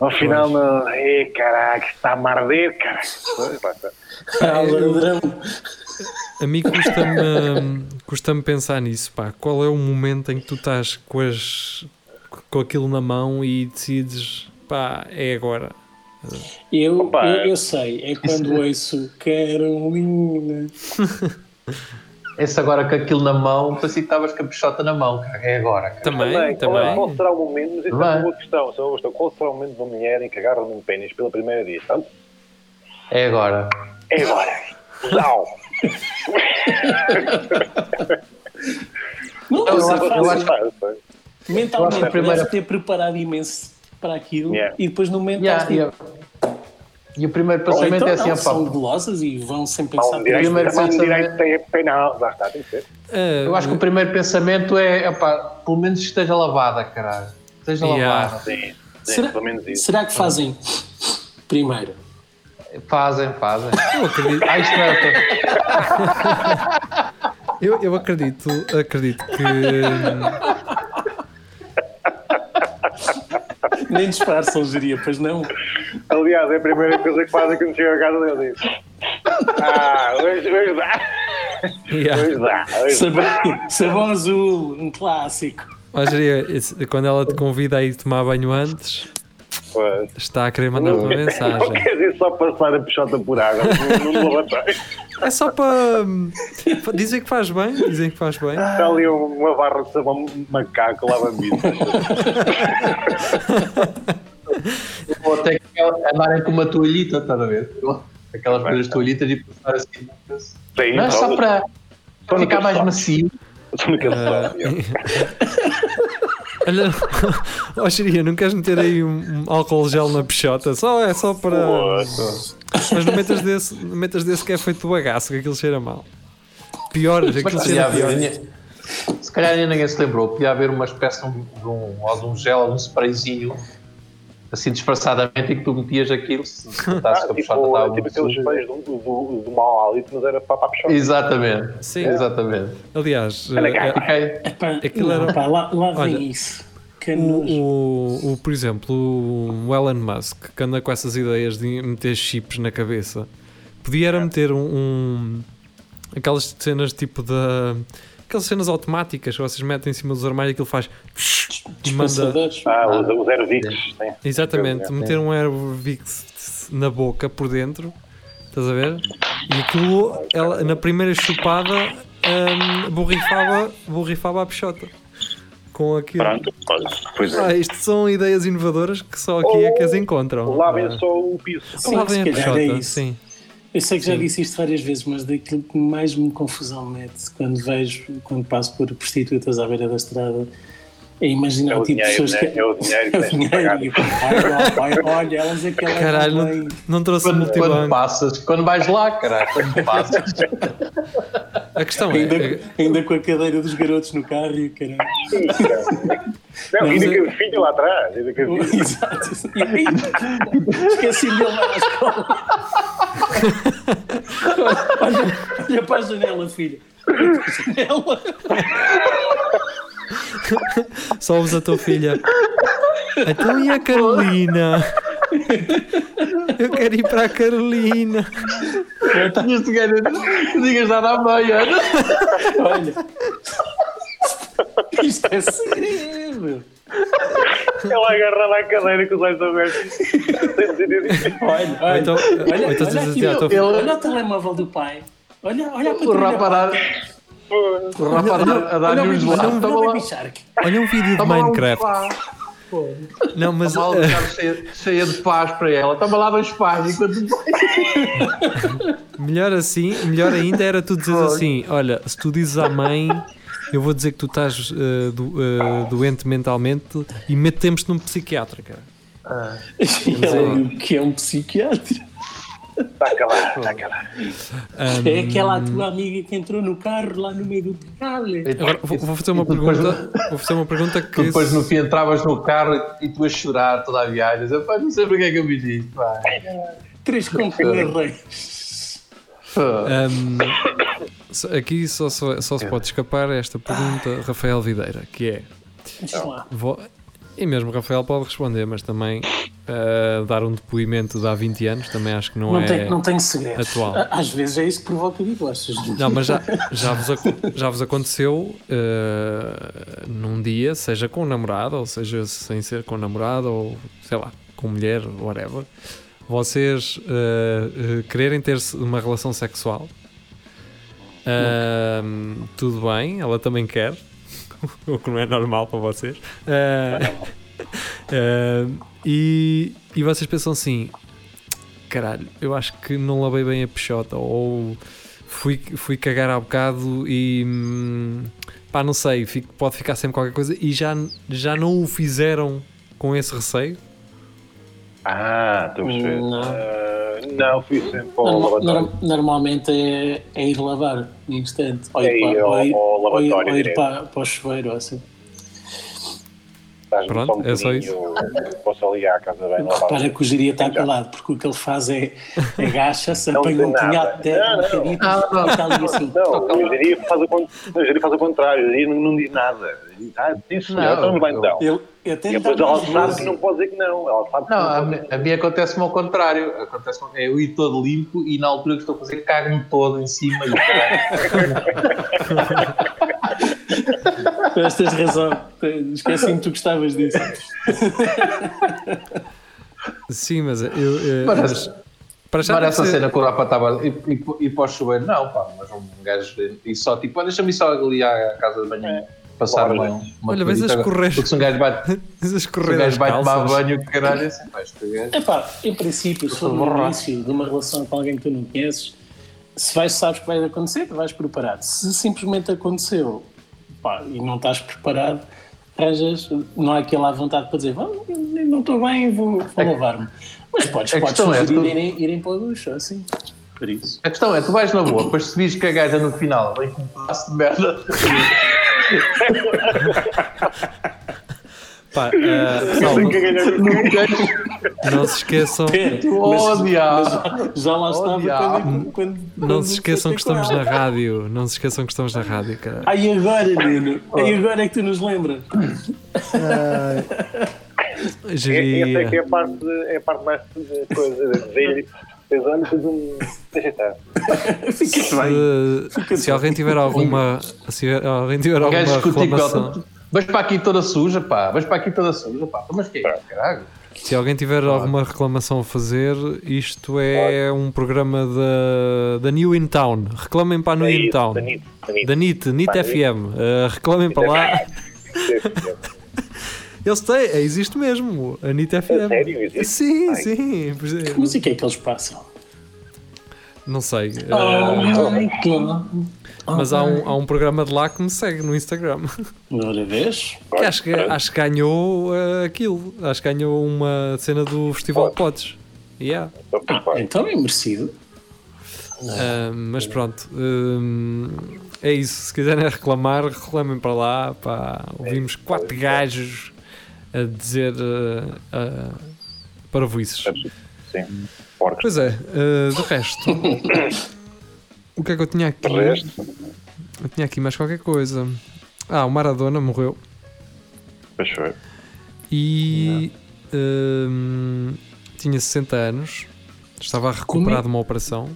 Ao final não. Ei, caraca, está a marder, cara. Pois, tá. Ah, ladrão. A mim custa-me custa pensar nisso, pá. Qual é o momento em que tu estás com, as, com aquilo na mão e decides, pá, é agora. Eu, Opa. eu, eu sei, é quando ouço Carolina. [LAUGHS] Esse agora com aquilo na mão, parecia que estavas com a pichota na mão, cara. É agora, cara. Também, Qual, é- também. qual será o momento, mas isso é uma boa questão, é uma questão. Qual será o momento de uma mulher em que agarra num pênis pela primeira vez? É agora. é agora. Zau. Não, Eu mas acho- é eu acho-. Mentalmente eu que deve ter preparado imenso para aquilo Yeah. e depois no momento Yeah, estás yeah. E o primeiro pensamento então é assim, não, são golosas e vão sem pensar. Mão direita, primeiro mão pensamento- é penal. Lá está, tem que ser. Ah, eu acho que o primeiro pensamento é, opá, pelo menos esteja lavada, caralho. Esteja Yeah. lavada. Sim, sim Será, pelo menos isso. será que fazem primeiro? Fazem, fazem. eu acredito, Ah, é. [LAUGHS] eu, eu acredito, acredito que. [LAUGHS] [LAUGHS] Nem disfarçam, geria, pois não. Aliás, é a primeira coisa que fazem quando chegam a casa deles. Ah, hoje, hoje dá. Yeah. Pois dá, pois dá. Sabão, sabão azul, um clássico. Ó, quando ela te convida a ir tomar banho antes, Pois. está a querer mandar uma Não mensagem. quer dizer só passar a peixota por água no, no lavatório. É só para hum, para dizer que faz bem, dizem que faz bem. Está ali uma barra de sabão macaco lava-mito. [LAUGHS] Ou até que andarem com uma toalhita, estás a ver? Aquelas coisas de toalhitas e passar assim. Sim, Não é só para Só no ficar mais macio. Só. [LAUGHS] Olha, [LAUGHS] ó Jeria, não queres meter aí um, um álcool gel na peixota? Só, é só para. Mas não metas desse, não metas desse que é feito do bagaço, que aquilo cheira mal. Pior, aquilo cheira pior. ninguém- se calhar ainda ninguém se lembrou, podia haver uma espécie de um, de um, ou de um gel, um sprayzinho, assim disfarçadamente, e que tu metias aquilo se [LAUGHS] notasses Ah, a tipo, peixota estava tipo aqueles peixes do, do, do mau hálito, mas era para para peixota. Exatamente, Sim. exatamente. Aliás, Olha eh, Epá, Aquilo era- pá, lá, lá vem Olha, isso. Que o, o, o, por exemplo, o Elon Musk, que anda com essas ideias de meter chips na cabeça, podia era meter um, um- aquelas cenas tipo da. Aquelas cenas automáticas que vocês metem em cima dos armários e aquilo faz. manda. Ah, os, os Aervix, sim. Exatamente, Sim. meter um Airvix na boca por dentro, estás a ver? E aquilo, ela, na primeira chupada, hum, borrifava, borrifava a peixota. Com aquilo. Pronto, pois é. Ah, isto são ideias inovadoras que só aqui é que as encontram. Lavem Ah, só o piso. Sim, Lavem a calhar é sim. Eu sei que já Sim. disse isto várias vezes, mas daquilo que mais me confusão mete quando vejo, quando passo por prostitutas à beira da estrada, é imaginar É o tipo de dinheiro, pessoas né? que. É o dinheiro [LAUGHS] que É o dinheiro. pagar. Olha, elas é que elas Caralho, não não, não trouxe quando, quando passas, quando vais lá, caralho, quando passas. A questão é. Ainda, é- ainda com a cadeira dos garotos no carro e o caralho. Não, Mas ainda é- que o filho lá atrás. Ainda que o filho. Exato. Esqueci de levar à escola. Olha, olha para a janela, filha. Olha para a janela. Só usa a tua filha. Então e a Carolina? Eu quero ir para a Carolina. Tinhas de ganhar, digas nada à mãe, olha. Olha. Isto é segredo. Ela agarrada à cadeira com os olhos abertos. Dizer Olha, olha. então, olha, ou então olha, aqui, ele- olha o telemóvel do pai. Olha, olha a O patrulha. rapaz a dar- o rapaz a dar- a Olha dar-lhe o um gelado. Shark, Estava olha o. Olha um vídeo de Minecraft. Não, mas bocado cheia, cheia de paz para ela. Estava lá dois pais enquanto [LAUGHS] melhor assim, melhor ainda era tu Olha. assim: olha, se tu dizes à mãe, eu vou dizer que tu estás eh, do- eh, doente mentalmente e metemos-te num psiquiatra, cara. Ele, [LAUGHS] que é um psiquiatra. Está calado, está calado. É aquela tua amiga que entrou no carro lá no meio do pedal. Agora vou, vou fazer uma pergunta. Vou fazer uma pergunta que. Tu depois no fim entravas no carro e, tu a chorar toda a viagem. Eu, pá, não sei porque é que eu fiz isto. pá. Três companheiros. Pá. Aqui só, só, só se pode escapar esta pergunta, Rafael Videira, que é. Vou- e mesmo Rafael pode responder, mas também ah, dar um depoimento de há 20 anos também acho que não, Não, é. tem, não tem segredos. atual. Às vezes é isso que provoca divórcios. Não, mas já, [LAUGHS] já, vos, já vos aconteceu ah, num dia, seja com namorado, ou seja sem ser com namorado, ou sei lá, com mulher, whatever, vocês ah, ah, quererem ter uma relação sexual. Ah, tudo bem, ela também quer, [LAUGHS] o que não é normal para vocês. Ah, [LAUGHS] ah, e, e vocês pensam assim: caralho, eu acho que não lavei bem a peixota, ou fui, fui cagar há bocado e hum, pá, não sei, fico- pode ficar sempre qualquer coisa e já, já não o fizeram com esse receio. Ah, estou a perceber. Não. Não, fui sempre para o Norma- lavatório. norm- normalmente é, é ir lavar no instante. Ou É ir, para, ao- ou ir, ao ou ir para, para o chuveiro. ou Assim. Estás Pronto, só um é só bocadinho, Posso ali à casa bem. Repara que o Jiria está calado, porque o que ele faz é [LAUGHS] agacha-se, Não apanha um punhado de terra, Não, um não. bocadinho Não, não. e está ali assim. Não, o Jiri faz, o con- o Jiri faz o contrário, o Jiri não, não diz nada. Ah, sim senhor, Não, então lá então. Ele até E depois ela sabe que não pode dizer que não. Ela sabe que Não, não a, mim- a mim acontece-me ao contrário. Acontece é eu ir todo limpo e na altura que estou a fazer cago-me todo em cima e. [LAUGHS] [LAUGHS] Mas tens razão. Esqueci-me que tu gostavas disso. Sim, mas eu. eu Mas- mas para já essa ser- cena com a patava e, e, e para o chuveiro, não, pá, mas um gajo e só tipo, "Ah, deixa-me só ali à casa de banho passar Claro, uma, uma Olha, vês a toalhita. escorrer. Porque se um gajo [LAUGHS] vai, a se um gajo as vai tomar calças. banho, caralho, assim, pá, este gajo. Epá, em princípio, se for no início de uma relação com alguém que tu não conheces, se vais, sabes que vai acontecer, vais preparado. Se simplesmente aconteceu pá, e não estás preparado, arranjas, não há aquela vontade para dizer, "Vá, eu não estou bem, vou, vou lavar-me. Mas podes, a podes é, sugerir tu- irem, irem para o ducho, assim. Por isso. A questão é, tu vais na boa, depois se que a gaja no final vem com um pedaço de merda. [LAUGHS] Pá, [LAUGHS] eh, pessoal, queixo, não se esqueçam. Pera, oh, mas- já lá estava quando, quando, Não se esqueçam que estamos na rádio. Não se esqueçam que estamos na rádio, cara. Ai, agora, Nuno. Ai, agora é que tu nos lembras. É- Essa é que é Geria. a parte, é a parte mais de coisa. Velho, fez anos, fez um. Se, se alguém tiver alguma. Se alguém tiver alguma reclamação. Vais para aqui toda suja, pá. Vais para aqui toda suja, pá. Mas que é? Caralho. Se alguém tiver alguma reclamação a fazer, isto é um programa da, da New In Town. Reclamem para a New É In Town. da NIT, da NIT. FM. Uh, reclamem para lá. [LAUGHS] Eles têm, é, existe mesmo. A NIT FM. sério? Existe? Sim, Ai. sim. é. Que música é que eles passam? Não sei. uh, Oh my god. Mas há um, há um programa de lá que me segue no Instagram. Ora, vês? Que acho, que, acho que ganhou uh, aquilo. Acho que ganhou uma cena do Festival Pods. Yeah. Então é merecido. Uh, mas pronto. um, é isso. Se quiserem reclamar, reclamem para lá. Pá. Ouvimos quatro gajos a dizer uh, uh, paravoices. Sim, porcos. Pois é, uh, do resto. [COUGHS] o que é que eu tinha aqui? De resto, Eu tinha aqui mais qualquer coisa. Ah, o Maradona morreu. pois foi. E hum, tinha 60 anos. Estava a recuperar é- de uma operação.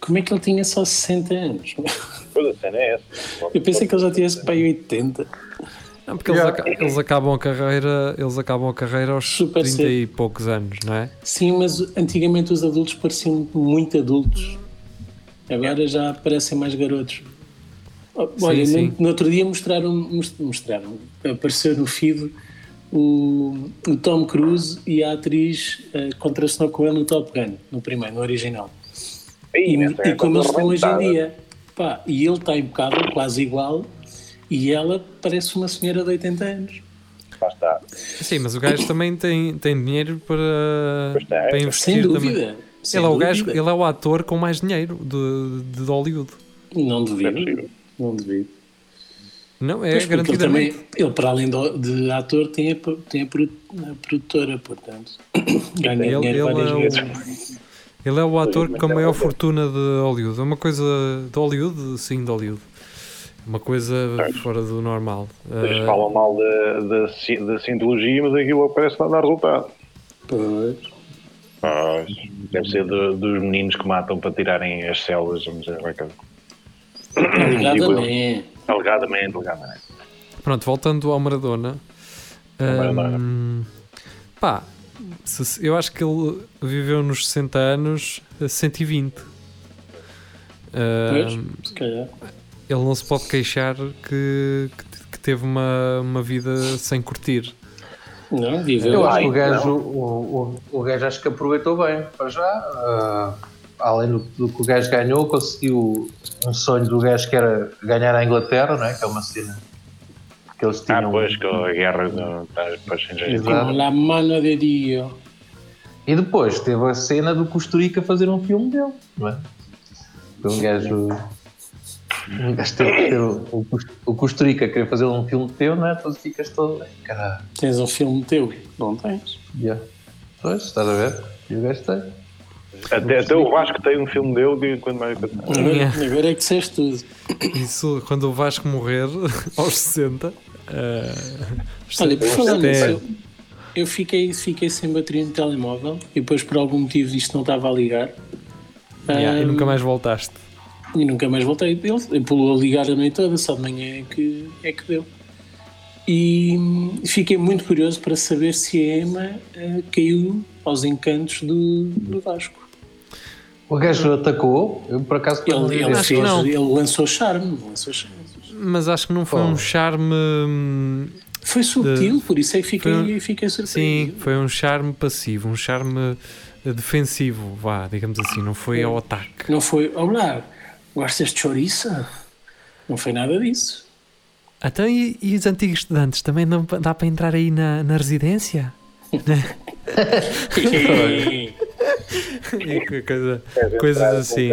Como é que ele tinha só 60 anos? Pois a cena é essa. Eu pensei que ele já tivesse para aí 80. Não, porque eles, aca- eles acabam a carreira, eles acabam a carreira aos Super 30 e poucos anos, não é? Sim, mas antigamente os adultos pareciam muito adultos. Agora já parecem mais garotos. Oh, Olha, sim. No, no outro dia mostraram, mos- mostraram, apareceu no feed o, o Tom Cruise e a atriz eh, contracenou com ele no Top Gun, no primeiro, no original. E, nessa e como eles estão hoje em dia. Pá, e ele está impecável, quase igual, e ela parece uma senhora de 80 anos. Sim, mas o gajo também tem, tem dinheiro para, Pois tem. para Sem investir também. Sem Ele é, o gajo, ele é o ator com mais dinheiro de, de Hollywood. Não É possível. Não duvido. Não, é Pois, porque ele, garantidamente. também, ele, para além do- de ator, tem a, tem a produ- a produtora, portanto, [COUGHS] ganha Ele, dinheiro ele várias é vezes. o, ele é o ator com a é maior fortuna de Hollywood. É uma coisa de Hollywood? Sim, de Hollywood. Uma coisa fora do normal. Eles Ah, falam mal da, da, ci- da cientologia, mas aquilo parece não dá resultado. Pois. Ah, deve ser do- dos meninos que matam para tirarem as células, vamos dizer, como é é? Alegadamente. Alegadamente, alegadamente. Pronto, voltando ao Maradona. Maradona. hum, pá, eu acho que ele viveu nos 60 anos a 120. Pois, Hum, se calhar. ele não se pode queixar que, que, que teve uma, uma vida sem curtir. Não, viveu. Eu acho que o gajo, o, o, o gajo acho que aproveitou bem, para já. ah, além do, do que o gajo ganhou, conseguiu um sonho do gajo que era ganhar a Inglaterra, não é? Que é uma cena que eles Ah, tinham. pois, com a guerra do- tá, pois, sim, já- Exato. La mano de Dio. E depois teve a cena do Costurica fazer um filme dele, não é? Foi um gajo. Um gajo ter, ter o, o, o Costurica querer fazer um filme teu, não é? Tu ficas todo. Caralho. Tens um filme teu? Não tens? Yeah. Pois, estás a ver? E o gajo tem. Até, até o Vasco tem um filme dele quando mais. Agora, agora é que disseste tudo. Isso, quando o Vasco morrer, [LAUGHS] aos 60. eh, Olha, por falar 70. nisso, eu, eu fiquei, fiquei sem bateria no telemóvel e depois por algum motivo isto não estava a ligar. Yeah, e Ahm, nunca mais voltaste. E nunca mais voltei. Ele, ele pulou a ligar a noite toda, só de manhã é que, é que deu. E fiquei muito curioso para saber se a Emma eh, caiu aos encantos do, do Vasco. O gajo atacou, eu por acaso Ele, ele, fez, ele lançou charme, lançou charme. Mas acho que não foi Oh. um charme. hum, Foi subtil, por isso é que fiquei, um- fiquei Sim, surpreendido. foi um charme passivo, um charme eh, defensivo, vá, digamos assim, não foi ao ataque. Não foi, olá, gostas de chouriça? Não foi nada disso. Então, e, e os antigos estudantes também não dá para entrar aí na, na residência? [LAUGHS] E que coisa- coisas assim.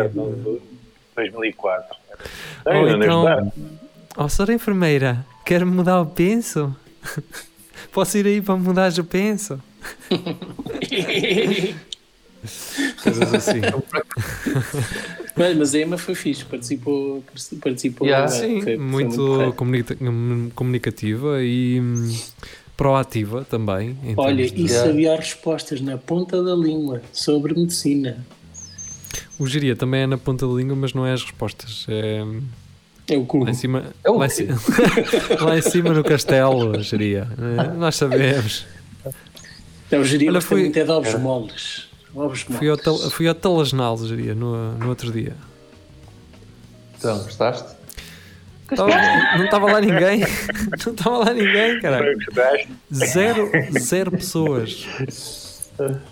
2004. Ou então, ó, senhora enfermeira, quer mudar o penso? Posso ir aí para mudar o penso? [LAUGHS] [LAUGHS] Coisas assim. [LAUGHS] Mas, mas a Emma foi fixe, participou. participou Yeah. Sim, foi- foi muito, comunica- hum, comunicativa e hum, proativa também. em Olha, de- e sabia as respostas na ponta da língua sobre medicina. O geria também é na ponta da língua, mas não é as respostas. É É o cu. lá em cima, É lá em, quê? ci- [LAUGHS] lá em cima no castelo, geria. É, nós sabemos. É o geria Olha, que fui- muito é de ovos moles. Ovos. Fui ao, tal- fui ao Talasnal, geria, no, no outro dia. Então, gostaste? Tava- não estava lá ninguém. [LAUGHS] Não estava lá ninguém, caralho. Zero, zero pessoas. [LAUGHS]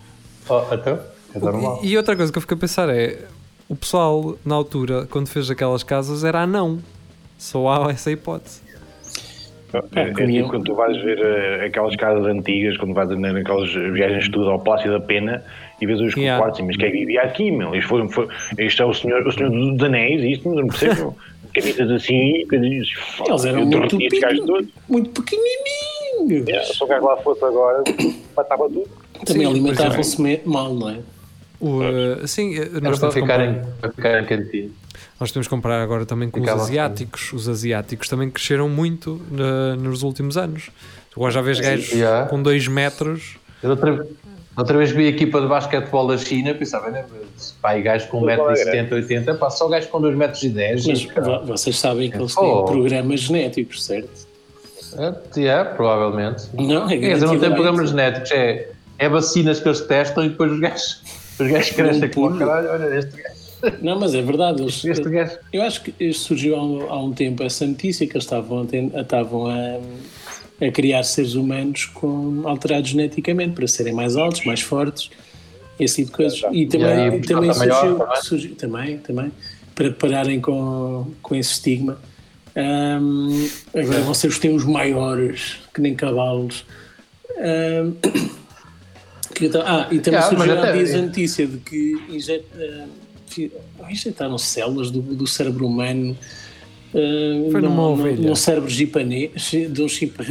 Oh, então, é normal. E, e outra coisa que eu fico a pensar é: o pessoal, na altura, quando fez aquelas casas, era anão. Só há essa hipótese. É, é comiam. tipo quando tu vais ver eh, aquelas casas antigas, quando vais naquelas viagens de estudo ao Palácio da Pena e vês os Yeah. quartos, mas quem vivia aqui, meu? Isto, foi, foi, isto é o senhor, o senhor dos anéis, isto, não percebo. [LAUGHS] Camisas assim, coisas- Eles eram muito, todos. muito pequenininhos. Yeah, Se o gajo lá fosse agora, matava tudo. Também alimentavam-se me- mal, não é? O, eh, sim, eh, nós para temos, que ficar, comprar, em, para cantinho. nós temos que comprar agora também com Ficava os asiáticos. Os asiáticos também cresceram muito na- nos últimos anos. Agora já vês gajos Yeah. com 2 metros. Eu outra, outra vez vi a equipa de basquetebol da China, pensava, né? Pai, gajo com 1,70m, 80 pá, só gajo com 2,10m. Mas vo- vocês sabem que eles têm Oh. programas genéticos, certo? É, é, provavelmente. Não, é Quer dizer, não tem programas genéticos, é, é vacinas que eles testam e depois os gajos, os gajos crescem pulo. caralho, olha este gajo. Não, mas é verdade. Eles, Este gajo. eu acho que isto surgiu há um, há um tempo essa notícia que eles estavam, a, estavam a, a criar seres humanos com, alterados geneticamente para serem mais altos, mais fortes, esse tipo de coisas. E também, e também, surgiu, também. surgiu- também, também, para pararem com, com esse estigma. Ahm, agora vocês têm os maiores, que nem cavalos. [COUGHS] Que então- ah, e também Yeah, surgiu há dias a notícia de que injet, ah, fi- injetaram células do, do cérebro humano ah, Foi num- numa num- ovelha. num cérebro de um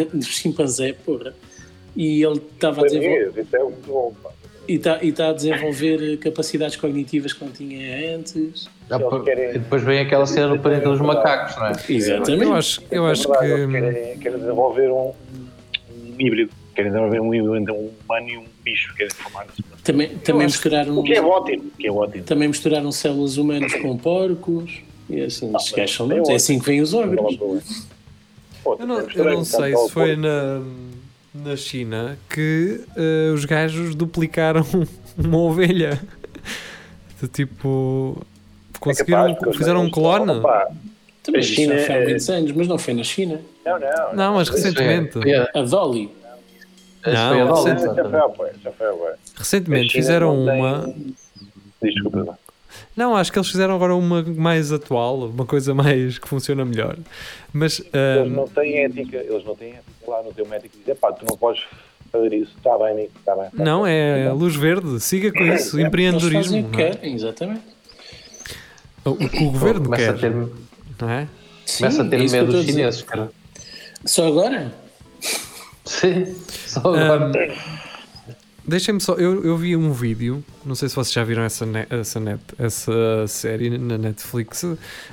de um chimpanzé, porra. E ele estava a desenvolver, Isso é muito bom. pá. e está e tá a desenvolver capacidades cognitivas que não tinha antes. Ah, E depois vem aquela cena do planeta dos macacos, não é? Exatamente. Eu acho, eu É acho que. querem, querem desenvolver um, um híbrido. Querem desenvolver um híbrido entre um humano e um bicho. Querem formar-se. Também, também, misturaram, O que é ótimo. O que é ótimo. também misturaram células humanas com porcos. E assim, Ah, os gajos são é. É assim que vêm os ogros. Eu não, eu não sei se foi na, na China que eh, os gajos duplicaram [LAUGHS] uma ovelha. De tipo. É Conseguiram. capaz, porque fizeram um clone? Opa, Também A China há é- muitos anos, mas não foi na China. Não, não. Não, mas é- recentemente. a- Dolly. Não. Recentemente fizeram uma. Desculpa. Não, acho que eles fizeram agora uma mais atual, uma coisa mais que funciona melhor. Mas Eles não têm ética. Eles não têm ética. Lá no teu médico dizer, pá, tu não podes fazer isso. Está bem, Nico, está bem. não, é luz verde, siga com isso, Eles fazem empreendedorismo. o que é? querem, exatamente. O que o governo Começa quer. a ter, não é? Começa a Sim, ter é que medo dos chineses, cara. Só agora? [LAUGHS] Sim, só agora. Deixem-me só, eu, eu vi um vídeo, não sei se vocês já viram essa, ne- essa, net, essa série na Netflix,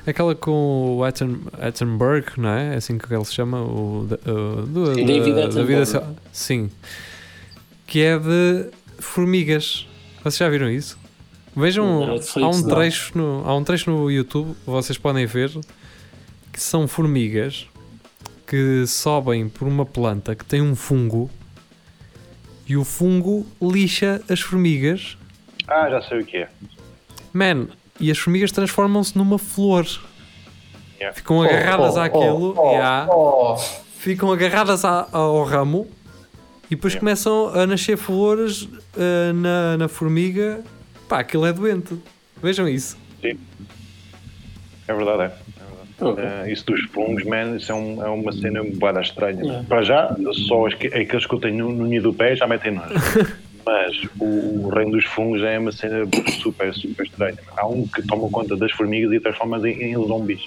aquela com o Atten, Attenberg, não é? É assim que ele se chama, o, o- do, Sim, da- David se- Sim. Que é de formigas. Vocês já viram isso? Vejam, Netflix, há um, não. trecho no, há um trecho no YouTube, vocês podem ver, que são formigas que sobem por uma planta que tem um fungo e o fungo lixa as formigas. Ah, já sei o que é. Man, e as formigas transformam-se numa flor. Yeah. Ficam agarradas Oh, oh, àquilo, oh, yeah, oh. ficam agarradas à- ao ramo e depois Yeah. começam a nascer flores ah, na, na formiga. Pá, aquilo é doente. Vejam isso. É verdade, é. Eh, isso dos fungos, man, isso é, um- é uma cena boada estranha. É. Para já, só as que- aqueles que eu tenho no, no ninho do pé já metem nós. [LAUGHS] Mas o, o reino dos fungos é uma cena super, super estranha. Há um que toma conta das formigas e transforma-as em, em zombies.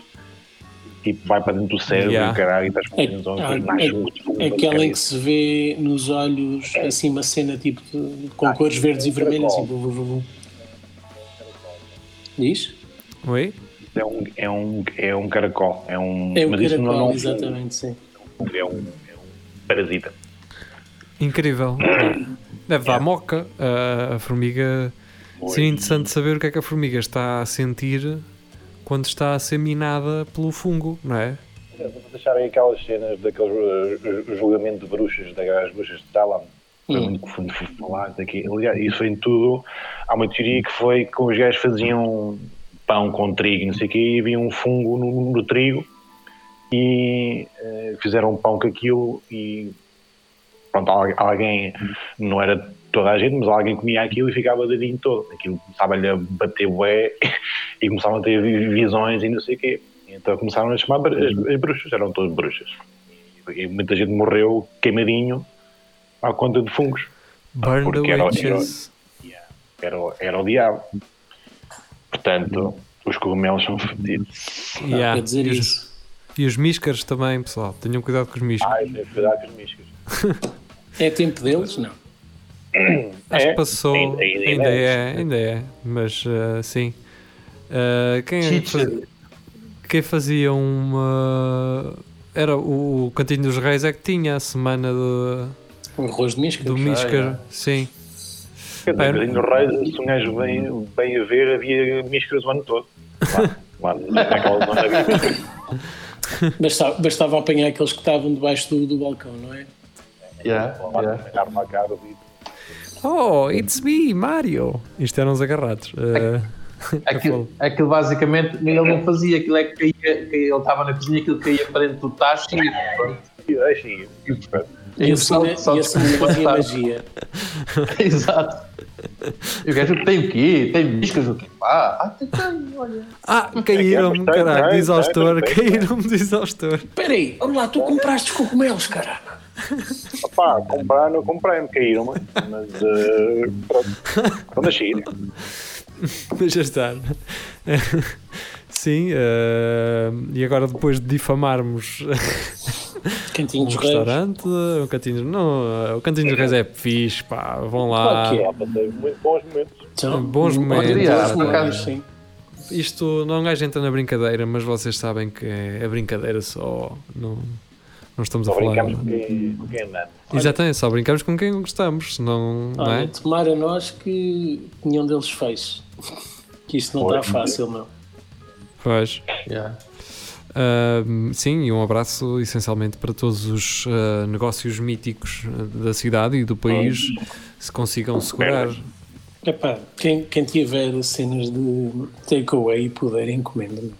Tipo, vai para dentro do cérebro Yeah. e caralho e transforma-as em É- zombies. é- um fungo, É aquela em que se vê nos olhos assim uma cena tipo de- com cores verdes e vermelhas e. Diz? Oi? É um, é, um, é um caracol. É um, É o mas isso não, caracol, não exatamente, sim. é um, é um parasita. Incrível. [COUGHS] Deve dar moca. A, a formiga. Seria interessante saber o que é que a formiga está a sentir quando está a ser minada pelo fungo, não é? Vou deixarem aquelas cenas daqueles uh, julgamento de bruxas, das bruxas de Talam. Foi Hum. muito fundo falar daqui. Aliás, isso foi em tudo. Há uma teoria que foi que os gajos faziam pão com trigo e não sei o quê, e havia um fungo no, no trigo e eh, fizeram um pão com aquilo e pronto, al- alguém, não era toda a gente, mas alguém comia aquilo e ficava dedinho todo. Aquilo começava-lhe a bater bué [LAUGHS] e começavam a ter vi- visões e não sei o quê. Então começaram a chamar as, as bruxas, eram todas bruxas. E, e muita gente morreu queimadinho à conta de fungos. Burn the Porque era- witches. Era, o- era o diabo. Portanto, os cogumelos são fedidos. Yeah. Quer dizer E os- isso. E os míscaros também, pessoal. Tenham cuidado com os míscaros. Ai, tem que cuidar com os miscas. [LAUGHS] É tempo deles? Não. Acho é, que passou. ainda- Ainda, ainda é, é. ainda é. Mas uh, sim. Uh, quem, Chicha. faz- quem fazia uma. Era o, o Cantinho dos Reis é que tinha a semana do, Um arroz de misca. do míscaro. Sim. Quer dizer, É. Casinho do Reis, se um gajo bem, bem a ver, havia míscaras o ano todo. Lá, lá naquela zona havia. Bastava, bastava apanhar aqueles que estavam debaixo do, do balcão, não é? Yeah, yeah. à cara, Oh, it's me, Mario! Isto eram os agarrados. Uh, Aquilo, aquilo basicamente ele não fazia, aquilo é que caía, que ele estava na cozinha, aquilo caía para dentro do tacho e pronto. E deixa ir. E assim, só, e assim fazia estar. magia. [LAUGHS] Exato. E o gajo tem o quê? Tem biscas o quê? Ah, ah tem, tem, olha. ah, caíram-me, caralho, de tem, exaustor. tem, tem. Caíram-me de exaustor. Espera aí, olha lá, tu compraste os cogumelos, caralho. Opá, comprar não comprei, me caíram, mas uh, pronto, vão nascer. Mas já está. Sim, eh, e agora depois de difamarmos [LAUGHS] Cantinho um dos restaurante, o cantinho, não, o cantinho dos reis é fixe, pá, vão lá. Claro que é. Muito bons momentos. Então, Bons um- momentos, sim. Isto não um gajo entra na brincadeira, mas vocês sabem que é, é brincadeira só, não, não estamos a Só falar. brincamos com quem, com quem. Exatamente, só brincamos com quem gostamos, não, não Olha, é? tomara nós que nenhum deles fez. Que isto não está fácil, não. Pois. Yeah. Ahm, sim, e um abraço essencialmente para todos os ah, negócios míticos ah, da cidade e do país se consigam segurar. Epá, quem, quem tiver cenas de takeaway e puder, encomenda-me.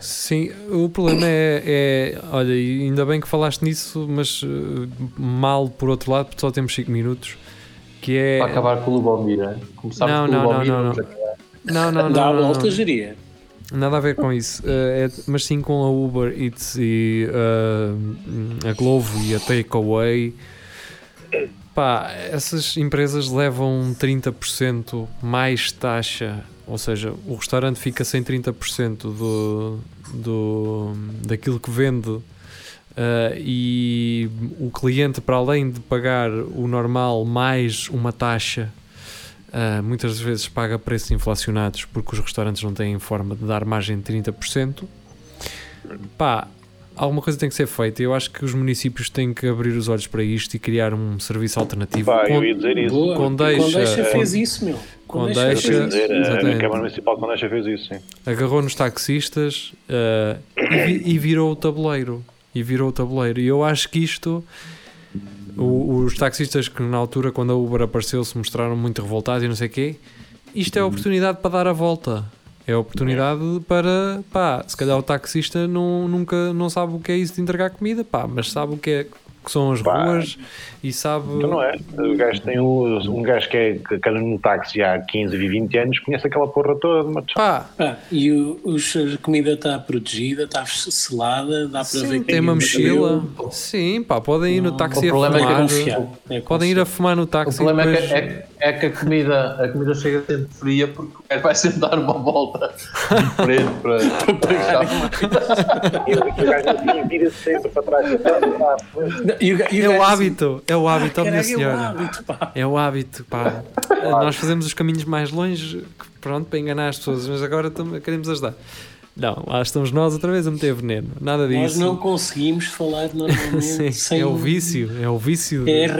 Sim, o problema é, é- Olha, ainda bem que falaste nisso, mas ah, mal por outro lado, porque só temos 5 minutos. Que é. Para acabar com o Lubomir, Começámos Não, com o não, Lubomir, não, não, não. Não, não, não. Dá a volta, geria. Nada a ver com isso, eh, é- mas sim com a Uber Eats e ah, a Glovo e a Takeaway. Pá, essas empresas levam 30% mais taxa, ou seja, o restaurante fica sem 30% do, do, daquilo que vende. Uh, e o cliente, para além de pagar o normal mais uma taxa, uh, muitas vezes paga preços inflacionados porque os restaurantes não têm forma de dar margem de 30%. Pá, alguma coisa tem que ser feita. Eu acho que os municípios têm que abrir os olhos para isto e criar um serviço alternativo. Pá, com, eu ia dizer isso. Boa. com deixa- Condeixa fez isso, meu. com Condeixa deixa- fez Eu ia isso. dizer, a- a. Câmara Municipal de Condeixa fez isso, sim. agarrou nos taxistas uh, e, e virou o tabuleiro. E virou o tabuleiro. E eu acho que isto. O- os taxistas que na altura, quando a Uber apareceu, se mostraram muito revoltados e não sei o quê. Isto é a oportunidade para dar a volta. É a oportunidade para, pá, se calhar o taxista não, nunca não sabe o que é isso de entregar comida, pá, mas sabe o que é que são as Pá. ruas e sabe. Então não é. O gajo tem um, um gajo que é que anda no táxi há 15 e 20 anos, conhece aquela porra toda, mas Pá, Pá, e o, os- a comida está protegida, está selada, dá para ver sim, quem tem uma mochila. Sim, pá, podem ir no Não. táxi O a problema é que fumar. É. É Podem ir a fumar no O táxi. problema é depois- que, é, é que a, comida, a comida chega sempre fria porque o gajo vai sempre dar uma volta diferente para, para e o gajo assim vira-se sempre para trás. Ah. Não, ga- e É o assim, hábito, é o hábito, ó minha "Caralho, é o senhora. hábito, pá." É o hábito, pá. Nós fazemos os caminhos mais longe, pronto, para enganar as pessoas, mas agora queremos ajudar. Não, lá estamos nós outra vez a meter veneno. Nada Nós disso. não conseguimos falar normalmente [LAUGHS] Sim, sem é o vício, é o vício. É Isto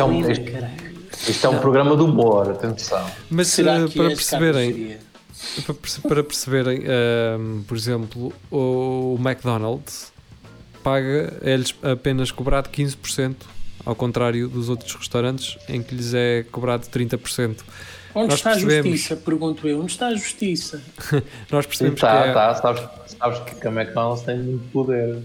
é um- gasolina, isto- caralho. Isto é um programa de humor, atenção. Mas Será eh, que para é perceberem, para, para perceberem, ehm, por exemplo, o McDonald's paga, é-lhes apenas cobrado 15%, ao contrário dos outros restaurantes em que lhes é cobrado 30%. Onde Nós está a percebemos. justiça? Pergunto eu. Onde está a justiça? [LAUGHS] Nós Sim, percebemos tá, que é, tá, sabes, sabes que a McDonald's tem muito poder.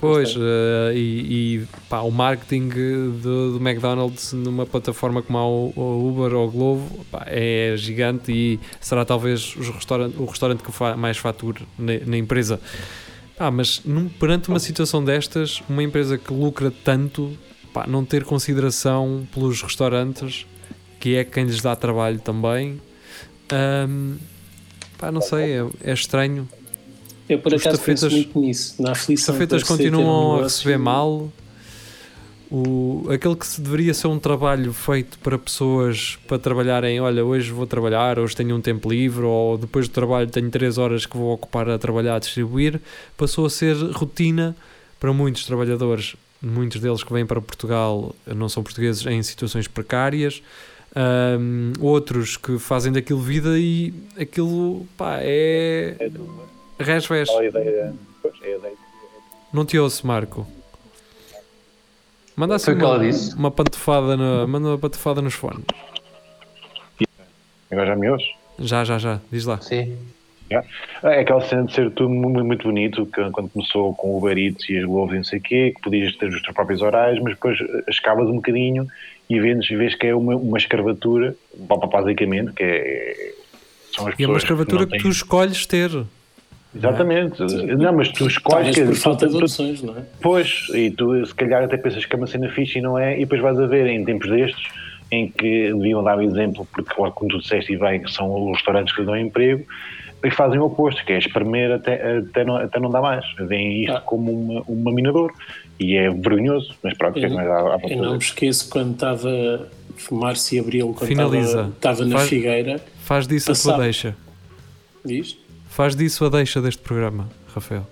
Pois, eh, e, e, pá, o marketing do, do McDonald's numa plataforma como a, Uber ou o Glovo pá, é gigante e será talvez os restauran- o restaurante que fa- mais fature na, na empresa. Pá, mas num- perante uma situação destas, uma empresa que lucra tanto, pá, não ter consideração pelos restaurantes, que é quem lhes dá trabalho também, ahm, pá, não sei, é, é estranho. Eu por Os acaso penso muito nisso. Na As aflição. um continuam a receber mal. O, aquele que se deveria ser um trabalho feito para pessoas para trabalharem, olha, hoje vou trabalhar, hoje tenho um tempo livre, ou depois do trabalho tenho 3 horas que vou ocupar a trabalhar a distribuir, passou a ser rotina para muitos trabalhadores, muitos deles que vêm para Portugal não são portugueses em situações precárias, Ahm, outros que fazem daquilo vida e aquilo pá, é É resvés. é. Não te ouço, Marco. Manda assim que uma, uma pantofada, na, manda uma pantofada nos fones. Agora já me ouves? Já, já, já. Diz lá. Sim. É aquela cena de ser tudo mu- muito bonito, que quando começou com o Uber Eats e as Globos e não sei o quê, que podias ter os teus próprios horários, mas depois escavas um bocadinho e vês, vês que é uma, uma escravatura, ba- basicamente, que é... São as E é uma pessoas escravatura não que tu escolhes ter. Exatamente. Não, mas tu escolhes... Quer por falta de opções, não é? Pois, e tu se calhar até pensas que é uma cena fixe e não é, e depois vais a ver em tempos destes, em que deviam dar o exemplo, porque claro, como tu disseste e bem, que são os restaurantes que dão emprego, e fazem o oposto, que é espremer até, até, não, até não dá mais. Veem isto Ah. como uma, uma minador. E é vergonhoso, mas pronto, o que é que há, há Eu não me esqueço quando estava Márcio Abril, quando Finaliza. estava, estava na Faz- Figueira, Faz disso a tua Passava. deixa. diz? Faz disso a deixa deste programa, Rafael.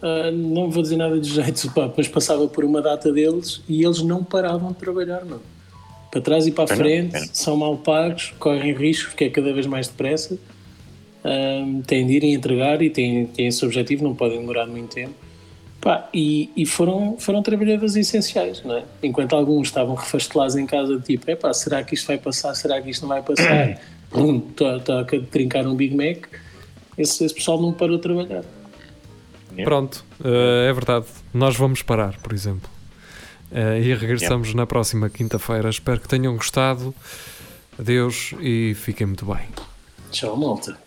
Ah, não vou dizer nada de jeito, pá, mas passava por uma data deles e eles não paravam de trabalhar, não. Para trás e para a frente, pena. são mal pagos, correm riscos, porque é cada vez mais depressa. Ah, têm de ir e entregar e têm, têm esse objetivo, não podem demorar muito tempo. Pá, e e foram, foram trabalhadores essenciais, não é? Enquanto alguns estavam refastelados em casa, tipo, epá, será que isto vai passar? Será que isto não vai passar? [CLEARS THROAT] Está a trincar um Big Mac. Esse, esse pessoal não parou de trabalhar. Pronto, eh, é verdade. Nós vamos parar, por exemplo. Eh, e regressamos na próxima quinta-feira. Espero que tenham gostado. Adeus e fiquem muito bem. Tchau, malta.